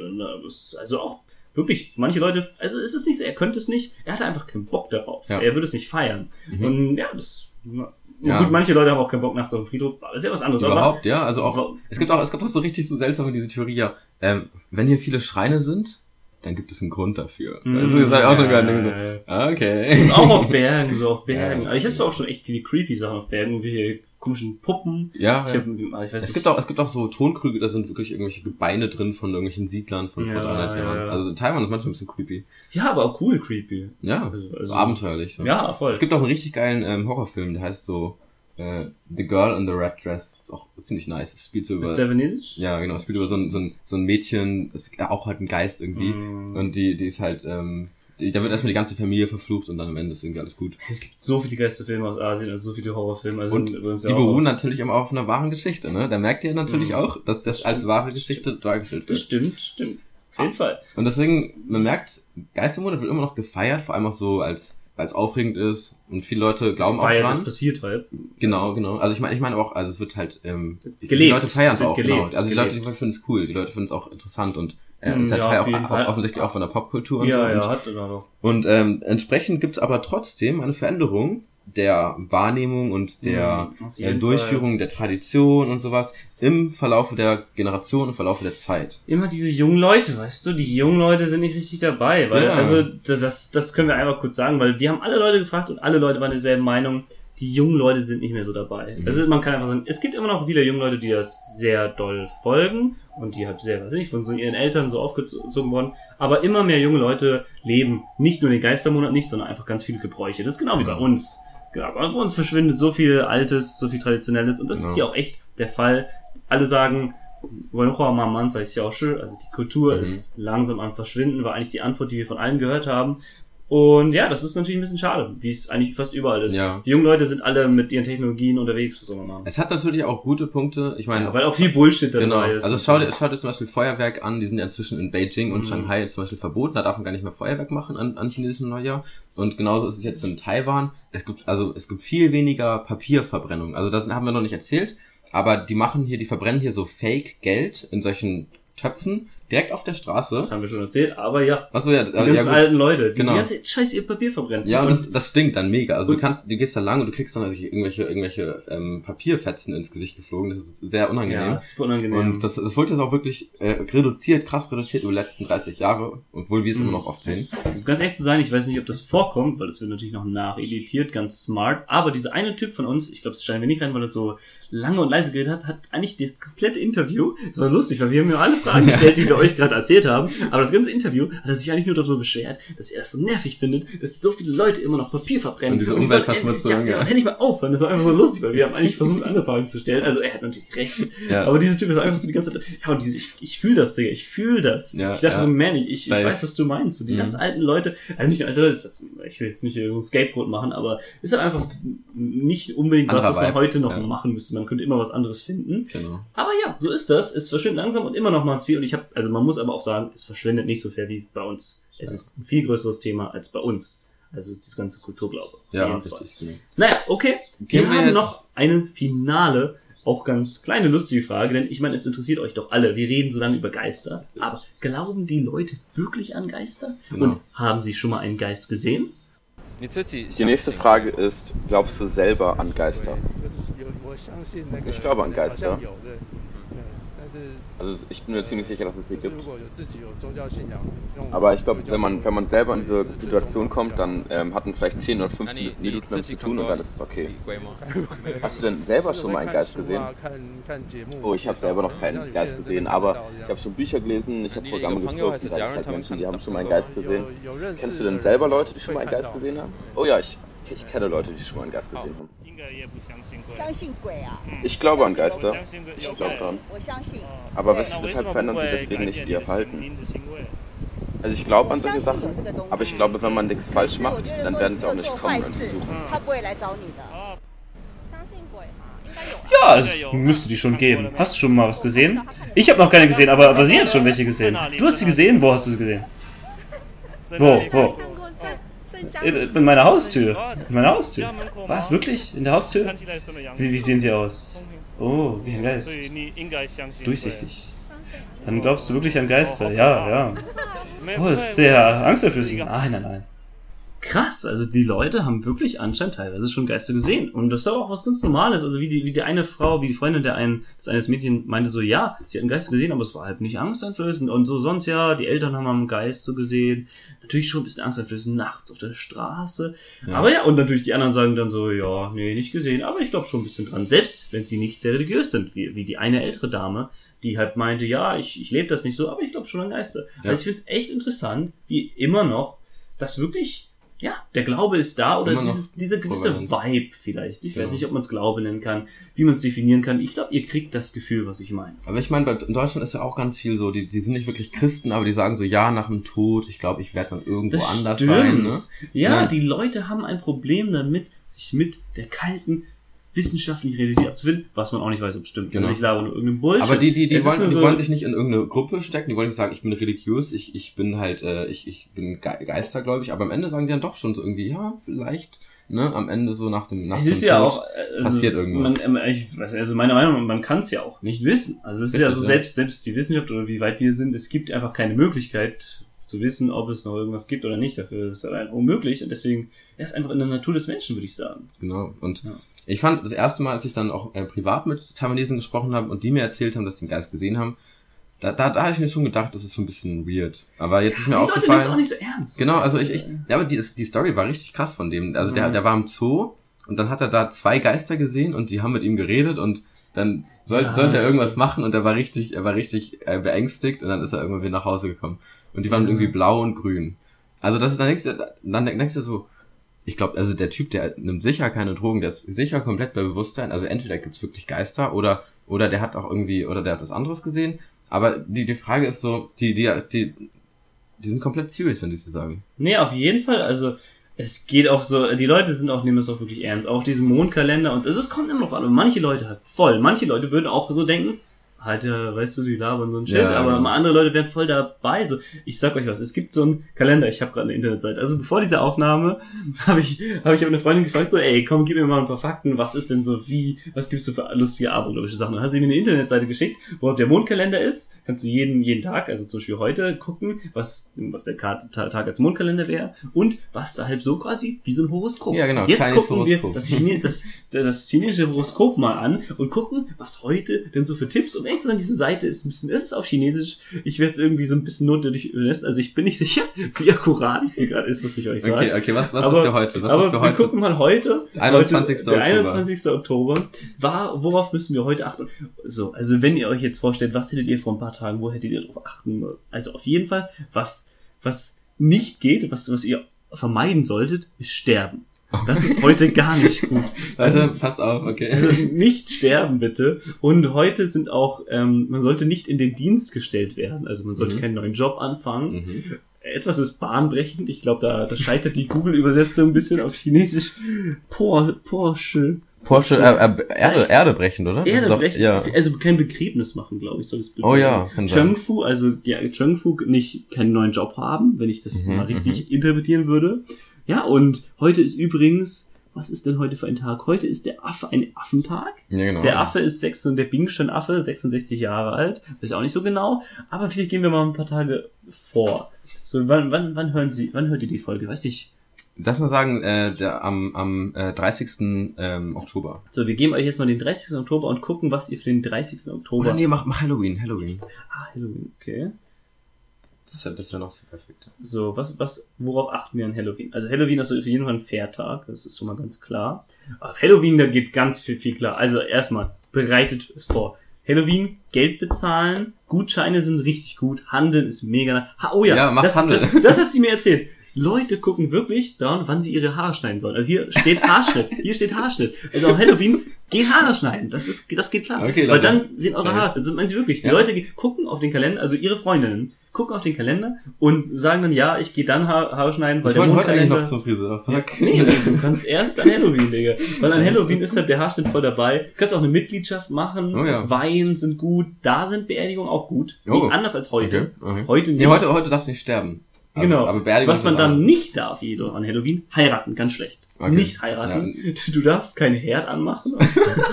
Speaker 2: also auch wirklich, manche Leute, also ist es nicht so, er könnte es nicht, er hatte einfach keinen Bock darauf.
Speaker 1: Ja.
Speaker 2: Er würde es nicht feiern.
Speaker 1: Mhm.
Speaker 2: Und ja, das, na,
Speaker 1: Ja.
Speaker 2: gut, manche Leute haben auch keinen Bock nachts auf dem Friedhof, aber ist ja was anderes.
Speaker 1: Überhaupt, ja. Also auch,
Speaker 2: aber,
Speaker 1: es gibt auch, es gibt auch so richtig so seltsame diese Theorie, ja, ähm, wenn hier viele Schreine sind, dann gibt es einen Grund dafür.
Speaker 2: Mhm.
Speaker 1: Also, das habe ich auch schon gehört. So, ah, okay.
Speaker 2: auch auf Bergen, so auf Bergen.
Speaker 1: Ja.
Speaker 2: Aber ich habe zwar auch schon echt viele creepy Sachen auf Bergen, wie hier komischen Puppen.
Speaker 1: Ja,
Speaker 2: Ich,
Speaker 1: ja.
Speaker 2: hab, ich weiß
Speaker 1: Es
Speaker 2: nicht.
Speaker 1: gibt auch, es gibt auch so Tonkrüge, da sind wirklich irgendwelche Gebeine drin von irgendwelchen Siedlern von vor
Speaker 2: Ja,
Speaker 1: 300
Speaker 2: ja,
Speaker 1: Jahren.
Speaker 2: ja.
Speaker 1: Also Taiwan ist manchmal ein bisschen creepy.
Speaker 2: ja, aber auch cool creepy.
Speaker 1: Ja,
Speaker 2: Also-
Speaker 1: so
Speaker 2: also-
Speaker 1: abenteuerlich. So.
Speaker 2: Ja, voll.
Speaker 1: Es gibt auch einen richtig geilen ähm, Horrorfilm, der heißt so äh, The Girl in the Red Dress. Das ist auch ziemlich nice. Das spielt so über.
Speaker 2: ist der Venesisch?
Speaker 1: ja, genau, es spielt über so ein, so ein, so ein Mädchen, ist auch halt ein Geist irgendwie.
Speaker 2: Mm.
Speaker 1: Und die, die ist halt, ähm, die, da wird erstmal die ganze Familie verflucht und dann am Ende ist irgendwie alles gut.
Speaker 2: Es gibt so viele Geisterfilme aus Asien, also so viele Horrorfilme. Also
Speaker 1: Und die beruhen natürlich immer auf einer wahren Geschichte, ne? Da merkt ihr natürlich
Speaker 2: Mhm.
Speaker 1: auch, dass das als
Speaker 2: stimmt,
Speaker 1: wahre
Speaker 2: das
Speaker 1: Geschichte dargestellt
Speaker 2: Das
Speaker 1: wird.
Speaker 2: stimmt, das stimmt. Auf jeden Fall.
Speaker 1: Und deswegen, man merkt, Geistermonat wird immer noch gefeiert, vor allem auch so als, weil es aufregend ist und viele Leute glauben auch
Speaker 2: Feiern,
Speaker 1: dran.
Speaker 2: das passiert halt.
Speaker 1: Genau, genau. Also ich meine, ich meine auch, also es wird halt, ähm, die
Speaker 2: Gelebt.
Speaker 1: Leute feiern
Speaker 2: Es
Speaker 1: auch,
Speaker 2: gelebt,
Speaker 1: genau. Also die
Speaker 2: gelebt.
Speaker 1: Leute finden es cool, die Leute finden es auch interessant und äh,
Speaker 2: Mm,
Speaker 1: ist ja
Speaker 2: ja,
Speaker 1: Teil auch,
Speaker 2: Fall.
Speaker 1: offensichtlich auch von der Popkultur und
Speaker 2: Ja,
Speaker 1: so.
Speaker 2: ja,
Speaker 1: Und,
Speaker 2: hat er doch.
Speaker 1: und ähm, entsprechend gibt's aber trotzdem eine Veränderung der Wahrnehmung und der
Speaker 2: auf
Speaker 1: äh, Durchführung der Tradition und sowas im Verlaufe der Generation, im Verlaufe der Zeit.
Speaker 2: Immer diese jungen Leute, weißt du, die jungen Leute sind nicht richtig dabei, weil,
Speaker 1: Ja.
Speaker 2: also, das, das können wir einfach kurz sagen, weil wir haben alle Leute gefragt und alle Leute waren derselben Meinung, die jungen Leute sind nicht mehr so dabei.
Speaker 1: Mhm.
Speaker 2: Also, man kann einfach sagen, es gibt immer noch wieder junge Leute, die das sehr doll verfolgen und die halt sehr, was weiß ich, von so ihren Eltern so aufgezogen worden, aber immer mehr junge Leute leben nicht nur den Geistermonat nicht, sondern einfach ganz viele Gebräuche. Das ist genau wie bei
Speaker 1: Ja.
Speaker 2: uns. Genau, bei uns verschwindet so viel Altes, so viel Traditionelles und das
Speaker 1: genau.
Speaker 2: ist hier auch echt der Fall. Alle sagen, also die Kultur
Speaker 1: mhm.
Speaker 2: ist langsam am Verschwinden, war eigentlich die Antwort, die wir von allen gehört haben. Und ja, das ist natürlich ein bisschen schade, wie es eigentlich fast überall ist.
Speaker 1: Ja.
Speaker 2: Die jungen Leute sind alle mit ihren Technologien unterwegs, was soll man machen?
Speaker 1: Es hat natürlich auch gute Punkte. Ich meine,
Speaker 2: Ja, weil auch viel Bullshit dabei
Speaker 1: Genau,
Speaker 2: ist.
Speaker 1: also schau dir, schau dir zum Beispiel Feuerwerk an, die sind ja inzwischen in Beijing und
Speaker 2: Mhm.
Speaker 1: Shanghai zum Beispiel verboten, da darf man gar nicht mehr Feuerwerk machen an, an chinesischem Neujahr. Und genauso ist es jetzt in Taiwan. Es gibt, also es gibt viel weniger Papierverbrennung. Also das haben wir noch nicht erzählt, aber die machen hier, die verbrennen hier so Fake-Geld in solchen Töpfen direkt auf der Straße.
Speaker 2: das haben wir schon erzählt, aber ja,
Speaker 1: Achso, ja,
Speaker 2: die
Speaker 1: ja,
Speaker 2: ganzen
Speaker 1: gut.
Speaker 2: alten Leute, die
Speaker 1: Genau.
Speaker 2: die ganze Zeit scheiß ihr Papier verbrennen.
Speaker 1: Ja, und
Speaker 2: und
Speaker 1: das, das stinkt dann mega. Also du kannst, du gehst da lang und du kriegst dann also irgendwelche, irgendwelche ähm, Papierfetzen ins Gesicht geflogen. Das ist sehr unangenehm.
Speaker 2: ja, das ist super unangenehm.
Speaker 1: Und das, das wurde jetzt auch wirklich äh, reduziert, krass reduziert über die letzten 30 Jahre, obwohl wir es
Speaker 2: Mhm.
Speaker 1: immer noch oft sehen.
Speaker 2: Um ganz echt zu sein, ich weiß nicht, ob das vorkommt, weil das wird natürlich noch nacheditiert, ganz smart. Aber dieser eine Typ von uns, ich glaube, das schneiden wir nicht rein, weil er so lange und leise geredet hat, hat eigentlich das komplette Interview, das war lustig, weil wir haben ihm alle Fragen [laughs] gestellt, die wir euch gerade erzählt haben. Aber das ganze Interview hat er sich eigentlich nur darüber beschwert, dass er es so nervig findet, dass so viele Leute immer noch Papier verbrennen.
Speaker 1: Und diese Umweltverschmutzung,
Speaker 2: ja. ja. Endlich mal aufhören. Das war einfach so lustig, weil wir haben eigentlich versucht, andere Fragen zu stellen. Also er hat natürlich recht. Ja. Aber diese Typ ist einfach so die ganze Zeit, ja, und diese, ich, ich fühle das, Digga, ich fühle das. Ja, ich dachte ja. so, man, ich, ich, weiß, was du meinst. So, die mhm. ganz alten Leute, also nicht alte Leute, ich will jetzt nicht so ein Skateboard machen, aber ist halt einfach nicht unbedingt was, was man heute noch machen müsste. Man könnte immer was anderes finden. Genau. Aber ja, so ist das. Es verschwindet langsam und immer noch mal viel. Und ich habe, also man muss aber auch sagen, es verschwindet nicht so viel wie bei uns. Es ja. ist ein viel größeres Thema als bei uns. Also das ganze Kulturglaube.
Speaker 1: ja, richtig. Genau.
Speaker 2: Naja, okay. Wir, wir haben noch eine finale, auch ganz kleine lustige Frage, denn ich meine, es interessiert euch doch alle. Wir reden so lange über Geister. Aber glauben die Leute wirklich an Geister? Genau. Und haben sie schon mal einen Geist gesehen?
Speaker 5: Die nächste Frage ist, glaubst du selber an Geister? Ich glaube an Geister. Also ich bin mir ziemlich sicher, dass es sie gibt. Aber ich glaube, wenn man, wenn man selber in diese Situation kommt, dann ähm, hat man vielleicht 10 oder 15 Minuten damit zu tun und dann ist es okay. Hast du denn selber schon mal einen Geist gesehen? Oh, ich habe selber noch keinen Geist gesehen, aber ich habe schon Bücher gelesen, ich habe Programme getroffen, da halt Menschen, die haben schon mal einen Geist gesehen. Kennst du denn selber Leute, die schon mal einen Geist gesehen haben? Oh ja, ich, ich kenne Leute, die schon mal einen Geist gesehen haben. Ich glaube an Geister. Ich glaube dran. Aber weshalb verändern sie deswegen nicht ihr Verhalten? Also ich glaube an solche Sachen, aber ich glaube, wenn man nichts falsch macht, dann werden sie auch nicht kommen, um zu suchen.
Speaker 3: Ja, es müsste die schon geben. Hast du schon mal was gesehen? Ich habe noch keine gesehen, aber, aber sie hat schon welche gesehen. Du hast sie gesehen? Wo hast du sie gesehen? Wo? Wo? In meiner Haustür. In meiner Haustür. Was? Wirklich? In der Haustür? Wie, wie sehen sie aus? Oh, wie ein Geist. Durchsichtig. Dann glaubst du wirklich an Geister. Ja, ja. Oh, ist sehr angsterflüssig. Nein, nein, nein
Speaker 2: krass. Also die Leute haben wirklich anscheinend teilweise schon Geister gesehen. Und das ist doch auch was ganz Normales. Also wie die, wie die eine Frau, wie die Freundin der einen, des eines Mädchen meinte so, ja, sie hat einen Geist gesehen, aber es war halt nicht angsteinflößend. Und so sonst ja, die Eltern haben einen Geist so gesehen. Natürlich schon ein bisschen angsteinflößend, nachts auf der Straße. Ja. Aber ja, und natürlich die anderen sagen dann so, ja, nee, nicht gesehen. Aber ich glaube schon ein bisschen dran. Selbst wenn sie nicht sehr religiös sind, wie, wie die eine ältere Dame, die halt meinte, ja, ich, ich lebe das nicht so, aber ich glaube schon an Geister. Ja. Also ich finde es echt interessant, wie immer noch das wirklich ja, der Glaube ist da oder dieses, dieser gewisse Vibe vielleicht. Ich genau. weiß nicht, ob man es Glaube nennen kann, wie man es definieren kann. Ich glaube, ihr kriegt das Gefühl, was ich meine.
Speaker 1: Aber ich meine, in Deutschland ist ja auch ganz viel so, die, die sind nicht wirklich Christen, aber die sagen so, ja, nach dem Tod, ich glaube, ich werde dann irgendwo das anders stimmt. sein. Ne?
Speaker 2: Ja, ja, die Leute haben ein Problem damit, sich mit der kalten wissenschaftlich realisiert abzufinden, was man auch nicht weiß, ob es stimmt.
Speaker 1: Genau.
Speaker 2: Ich laber nur irgendeinen Bullshit.
Speaker 1: Aber die, die, die, wollen, die so wollen sich nicht in irgendeine Gruppe stecken, die wollen nicht sagen, ich bin religiös, ich, ich bin halt, äh, ich, ich bin geistergläubig, aber am Ende sagen die dann doch schon so irgendwie, ja, vielleicht, ne, am Ende so nach dem, nach
Speaker 2: es
Speaker 1: dem
Speaker 2: ist ja auch,
Speaker 1: also, passiert irgendwas.
Speaker 2: Man, ähm, ich, also meiner Meinung nach, man kann es ja auch nicht wissen. Also es ist Richtig, ja so, selbst, selbst die Wissenschaft oder wie weit wir sind, es gibt einfach keine Möglichkeit, zu wissen, ob es noch irgendwas gibt oder nicht. Dafür ist es allein unmöglich und deswegen erst einfach in der Natur des Menschen, würde ich sagen.
Speaker 1: Genau. Und ja. Ich fand das erste Mal, als ich dann auch äh, privat mit Taiwanesen gesprochen habe und die mir erzählt haben, dass sie den Geist gesehen haben, da, da, da habe ich mir schon gedacht, das ist schon ein bisschen weird. Aber jetzt ist mir die aufgefallen.
Speaker 2: Leute auch nicht so ernst.
Speaker 1: Genau, also ich, ich ja, aber die, die Story war richtig krass von dem. Also mhm. der, der war im Zoo und dann hat er da zwei Geister gesehen und die haben mit ihm geredet und dann soll, ja, sollte er irgendwas machen und er war richtig, er war richtig äh, beängstigt und dann ist er irgendwann wieder nach Hause gekommen. Und die waren ja. irgendwie blau und grün. Also das ist dann denkst du, dann denkst du so, ich glaube, also der Typ, der nimmt sicher keine Drogen, der ist sicher komplett bei Bewusstsein. Also entweder gibt's wirklich Geister oder oder der hat auch irgendwie oder der hat was anderes gesehen. Aber die die Frage ist so, die die die die sind komplett serious, wenn sie es sagen.
Speaker 2: Nee, auf jeden Fall. Also es geht auch so, die Leute sind auch, nehmen es auch wirklich ernst. Auch diesen Mondkalender und es, kommt immer noch an. Manche Leute halt voll. Manche Leute würden auch so denken, halt, ja, weißt du, die labern so ein Shit, ja, aber genau. andere Leute werden voll dabei. So, ich sag euch was, es gibt so einen Kalender, ich habe gerade eine Internetseite. Also bevor diese Aufnahme [laughs] habe ich habe ich eine Freundin gefragt, so, ey, komm, gib mir mal ein paar Fakten, was ist denn so wie, was gibst du für lustige abergläubische Sachen? Dann hat sie mir eine Internetseite geschickt, wo der Mondkalender ist. Kannst du jeden jeden Tag, also zum Beispiel heute, gucken, was was der Tag als Mondkalender wäre und was da halt so quasi wie so ein Horoskop.
Speaker 1: Ja, genau.
Speaker 2: Jetzt gucken Horoskop. wir das, Chine, das, das chinesische Horoskop mal an und gucken, was heute denn so für Tipps und echt zu sagen, diese Seite ist ein bisschen, es ist auf Chinesisch. Ich werde es irgendwie so ein bisschen notwendig überlassen. Also ich bin nicht [laughs] sicher, wie akkurat es hier gerade ist, was ich euch sage.
Speaker 1: Okay, okay, was, was
Speaker 2: aber,
Speaker 1: ist für heute? Was
Speaker 2: aber
Speaker 1: ist für
Speaker 2: wir
Speaker 1: heute?
Speaker 2: gucken mal heute.
Speaker 1: 21.
Speaker 2: Heute, der 21. Oktober. War, worauf müssen wir heute achten? So, also wenn ihr euch jetzt vorstellt, was hättet ihr vor ein paar Tagen, wo hättet ihr darauf achten? Also auf jeden Fall, was, was nicht geht, was, was ihr vermeiden solltet, ist sterben. Das ist heute gar nicht gut. [laughs]
Speaker 1: Also, passt auf, okay.
Speaker 2: Also nicht sterben bitte. Und heute sind auch, ähm, man sollte nicht in den Dienst gestellt werden. Also man sollte
Speaker 1: Mhm.
Speaker 2: keinen neuen Job anfangen.
Speaker 1: Mhm.
Speaker 2: Etwas ist bahnbrechend. Ich glaube, da, da scheitert die Google-Übersetzung ein bisschen auf Chinesisch. Por, Porsche.
Speaker 1: Porsche, äh, äh, Erde, Erde brechen, oder? Das
Speaker 2: Erde
Speaker 1: doch-
Speaker 2: brechen.
Speaker 1: Ja.
Speaker 2: Also kein Begräbnis machen, glaube ich, soll es
Speaker 1: Oh ja, kann sein.
Speaker 2: Chengfu, also ja, Chengfu nicht keinen neuen Job haben, wenn ich das
Speaker 1: Mhm,
Speaker 2: mal richtig interpretieren würde. Ja, und heute ist übrigens, was ist denn heute für ein Tag? Heute ist der Affe ein Affentag.
Speaker 1: Ja, genau.
Speaker 2: Der Affe ist sechs und der Bingshan Affe, 66 Jahre alt. Weiß auch nicht so genau. Aber vielleicht gehen wir mal ein paar Tage vor. So, wann, wann, wann hören Sie, wann hört ihr die Folge? Weiß ich.
Speaker 1: Lass mal sagen, äh, der, am, am äh, 30. Ähm, Oktober.
Speaker 2: So, wir geben euch jetzt mal den 30. Oktober und gucken, was ihr für den 30. Oktober.
Speaker 1: Oder nee, mach, mach Halloween, Halloween.
Speaker 2: Ah, Halloween, okay.
Speaker 1: Das ist ja, das ist ja noch viel perfekter.
Speaker 2: So, was, was, worauf achten wir an Halloween? Also Halloween ist auf jeden Fall ein Fairtag, das ist schon mal ganz klar. Auf Halloween, da geht ganz viel, viel klar. Also erstmal, bereitet es vor. Halloween, Geld bezahlen, Gutscheine sind richtig gut, Handeln ist mega. Ha, oh ja,
Speaker 1: Ja, macht
Speaker 2: das,
Speaker 1: Handel.
Speaker 2: Das, das hat sie mir erzählt. Leute gucken wirklich daran, wann sie ihre Haare schneiden sollen. Also hier steht Haarschnitt, hier steht Haarschnitt. Also auf Halloween, geht Haare schneiden. Das ist, das geht klar.
Speaker 1: Okay,
Speaker 2: Weil
Speaker 1: Leute.
Speaker 2: dann sehen eure. Haare, also meinen sie wirklich. Die
Speaker 1: Ja.
Speaker 2: Leute gucken auf den Kalender, also ihre Freundinnen gucken auf den Kalender und sagen dann, ja, ich gehe dann Haar, Haare schneiden, weil
Speaker 1: Ich
Speaker 2: der
Speaker 1: wollte heute eigentlich
Speaker 2: Mondkalender...
Speaker 1: noch zum Friseur.
Speaker 2: Ja,
Speaker 1: Fuck.
Speaker 2: nee, du kannst erst an Halloween, Digga. Weil an Halloween ist halt der Haarschnitt voll dabei. Du kannst auch eine Mitgliedschaft machen.
Speaker 1: Oh ja.
Speaker 2: Wein sind gut. Da sind Beerdigungen auch gut.
Speaker 1: Oh.
Speaker 2: Anders als heute.
Speaker 1: Okay, okay.
Speaker 2: Heute nicht.
Speaker 1: Nee, heute, heute darfst du nicht sterben. Also,
Speaker 2: genau. Was man dann nicht darf, jedoch an Halloween, heiraten, ganz schlecht.
Speaker 1: Okay.
Speaker 2: Nicht heiraten. Du darfst keinen Herd anmachen.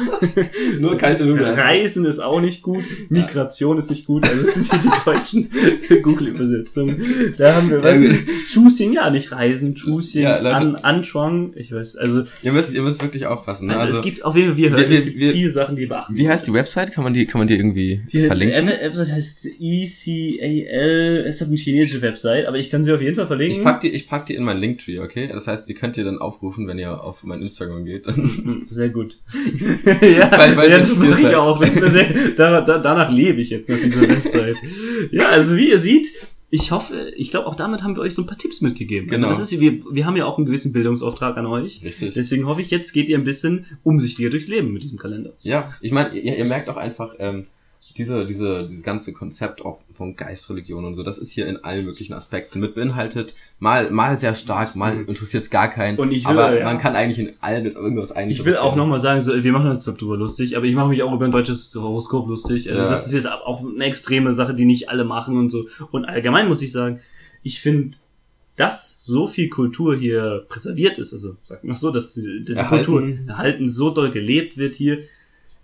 Speaker 2: [laughs]
Speaker 1: Nur kalte Nudeln.
Speaker 2: Reisen ist auch nicht gut. Migration ist nicht gut. Also das sind hier die deutschen [laughs] Google-Übersetzungen. Da haben wir, was
Speaker 1: Ja,
Speaker 2: ist Choosing, ja, nicht reisen. Choosing,
Speaker 1: Ja, Leute.
Speaker 2: an, Anschwang. Ich weiß, also,
Speaker 1: Ihr müsst, ihr müsst wirklich aufpassen. Ne?
Speaker 2: also, es gibt auf jeden Fall, wie ihr hört,
Speaker 1: wir- wir-
Speaker 2: es gibt
Speaker 1: wir-
Speaker 2: viele Sachen, die beachten
Speaker 1: wie heißt die Website? Kann man die, kann man die irgendwie
Speaker 2: Die
Speaker 1: verlinken?
Speaker 2: Web- Website heißt ECAL, es hat eine chinesische Website, aber ich kann sie auf jeden Fall verlinken.
Speaker 1: Ich pack die, ich pack die in mein Linktree, okay? Das heißt, ihr könnt ihr dann aufrufen, wenn ihr auf mein Instagram geht. [laughs]
Speaker 2: Sehr gut. [laughs] ja,
Speaker 1: Weil- weil
Speaker 2: ja,
Speaker 1: das
Speaker 2: mache ich auch. Sehr, da, da, danach lebe ich jetzt nach dieser [laughs] Website. Ja, also wie ihr seht, ich hoffe, ich glaube auch damit haben wir euch so ein paar Tipps mitgegeben.
Speaker 1: Genau.
Speaker 2: Also das ist, wir, wir haben ja auch einen gewissen Bildungsauftrag an euch.
Speaker 1: Richtig.
Speaker 2: Deswegen hoffe ich, jetzt geht ihr ein bisschen umsichtiger durchs Leben mit diesem Kalender.
Speaker 1: Ja, ich meine, ihr, ihr merkt auch einfach, ähm, diese, diese, dieses ganze Konzept auch von Geistreligion und so, das ist hier in allen möglichen Aspekten mit beinhaltet. Mal, mal sehr stark, mal interessiert es gar keinen.
Speaker 2: Mhm. Und ich will,
Speaker 1: aber
Speaker 2: ja.
Speaker 1: man kann eigentlich in allen jetzt irgendwas eigentlich.
Speaker 2: Ich will auch nochmal sagen, so, wir machen uns darüber lustig, aber ich mache mich auch über ein deutsches Horoskop lustig. Also
Speaker 1: Ja.
Speaker 2: das ist jetzt auch eine extreme Sache, die nicht alle machen und so. Und allgemein muss ich sagen, ich finde, dass so viel Kultur hier präserviert ist, also sag mal so, dass die, die. Kultur erhalten so doll gelebt wird hier.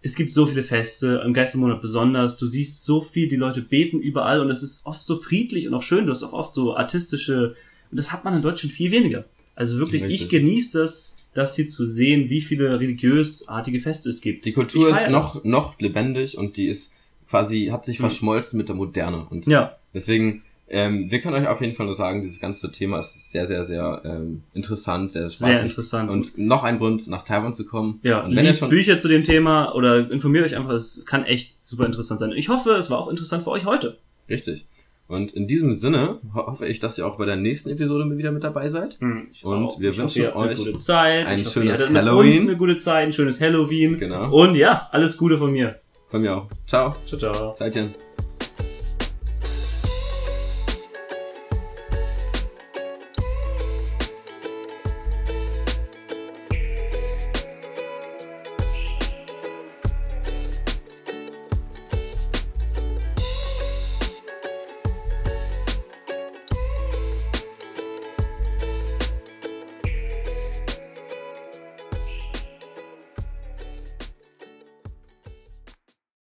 Speaker 2: Es gibt so viele Feste, im Geistermonat besonders. Du siehst so viel, die Leute beten überall und es ist oft so friedlich und auch schön. Du hast auch oft so artistische, und das hat man in Deutschland viel weniger. Also wirklich,
Speaker 1: Richtig.
Speaker 2: ich genieße das, das hier zu sehen, wie viele religiösartige Feste es gibt.
Speaker 1: Die Kultur ist noch,
Speaker 2: das.
Speaker 1: noch lebendig und die ist quasi, hat sich
Speaker 2: Hm.
Speaker 1: verschmolzen mit der Moderne. Und
Speaker 2: Ja,
Speaker 1: deswegen, ähm, wir können euch auf jeden Fall nur sagen, dieses ganze Thema ist sehr, sehr, sehr ähm, interessant, sehr spaßig.
Speaker 2: sehr interessant.
Speaker 1: Und noch ein Grund, nach Taiwan zu kommen.
Speaker 2: ja,
Speaker 1: und wenn ihr
Speaker 2: liest
Speaker 1: schon,
Speaker 2: Bücher zu dem Thema oder informiert euch einfach, es kann echt super interessant sein. Ich hoffe, es war auch interessant für euch heute.
Speaker 1: richtig. Und in diesem Sinne ho hoffe ich, dass ihr auch bei der nächsten Episode wieder mit dabei seid.
Speaker 2: Ich
Speaker 1: Und
Speaker 2: auch.
Speaker 1: wir
Speaker 2: ich
Speaker 1: wünschen
Speaker 2: hoffe, ihr habt eine
Speaker 1: euch
Speaker 2: gute Zeit.
Speaker 1: ein
Speaker 2: hoffe,
Speaker 1: schönes Halloween.
Speaker 2: Uns eine gute Zeit, ein schönes Halloween.
Speaker 1: Genau.
Speaker 2: Und ja, alles Gute von mir.
Speaker 1: Von mir auch. Ciao.
Speaker 2: Ciao, ciao.
Speaker 1: Zeitchen.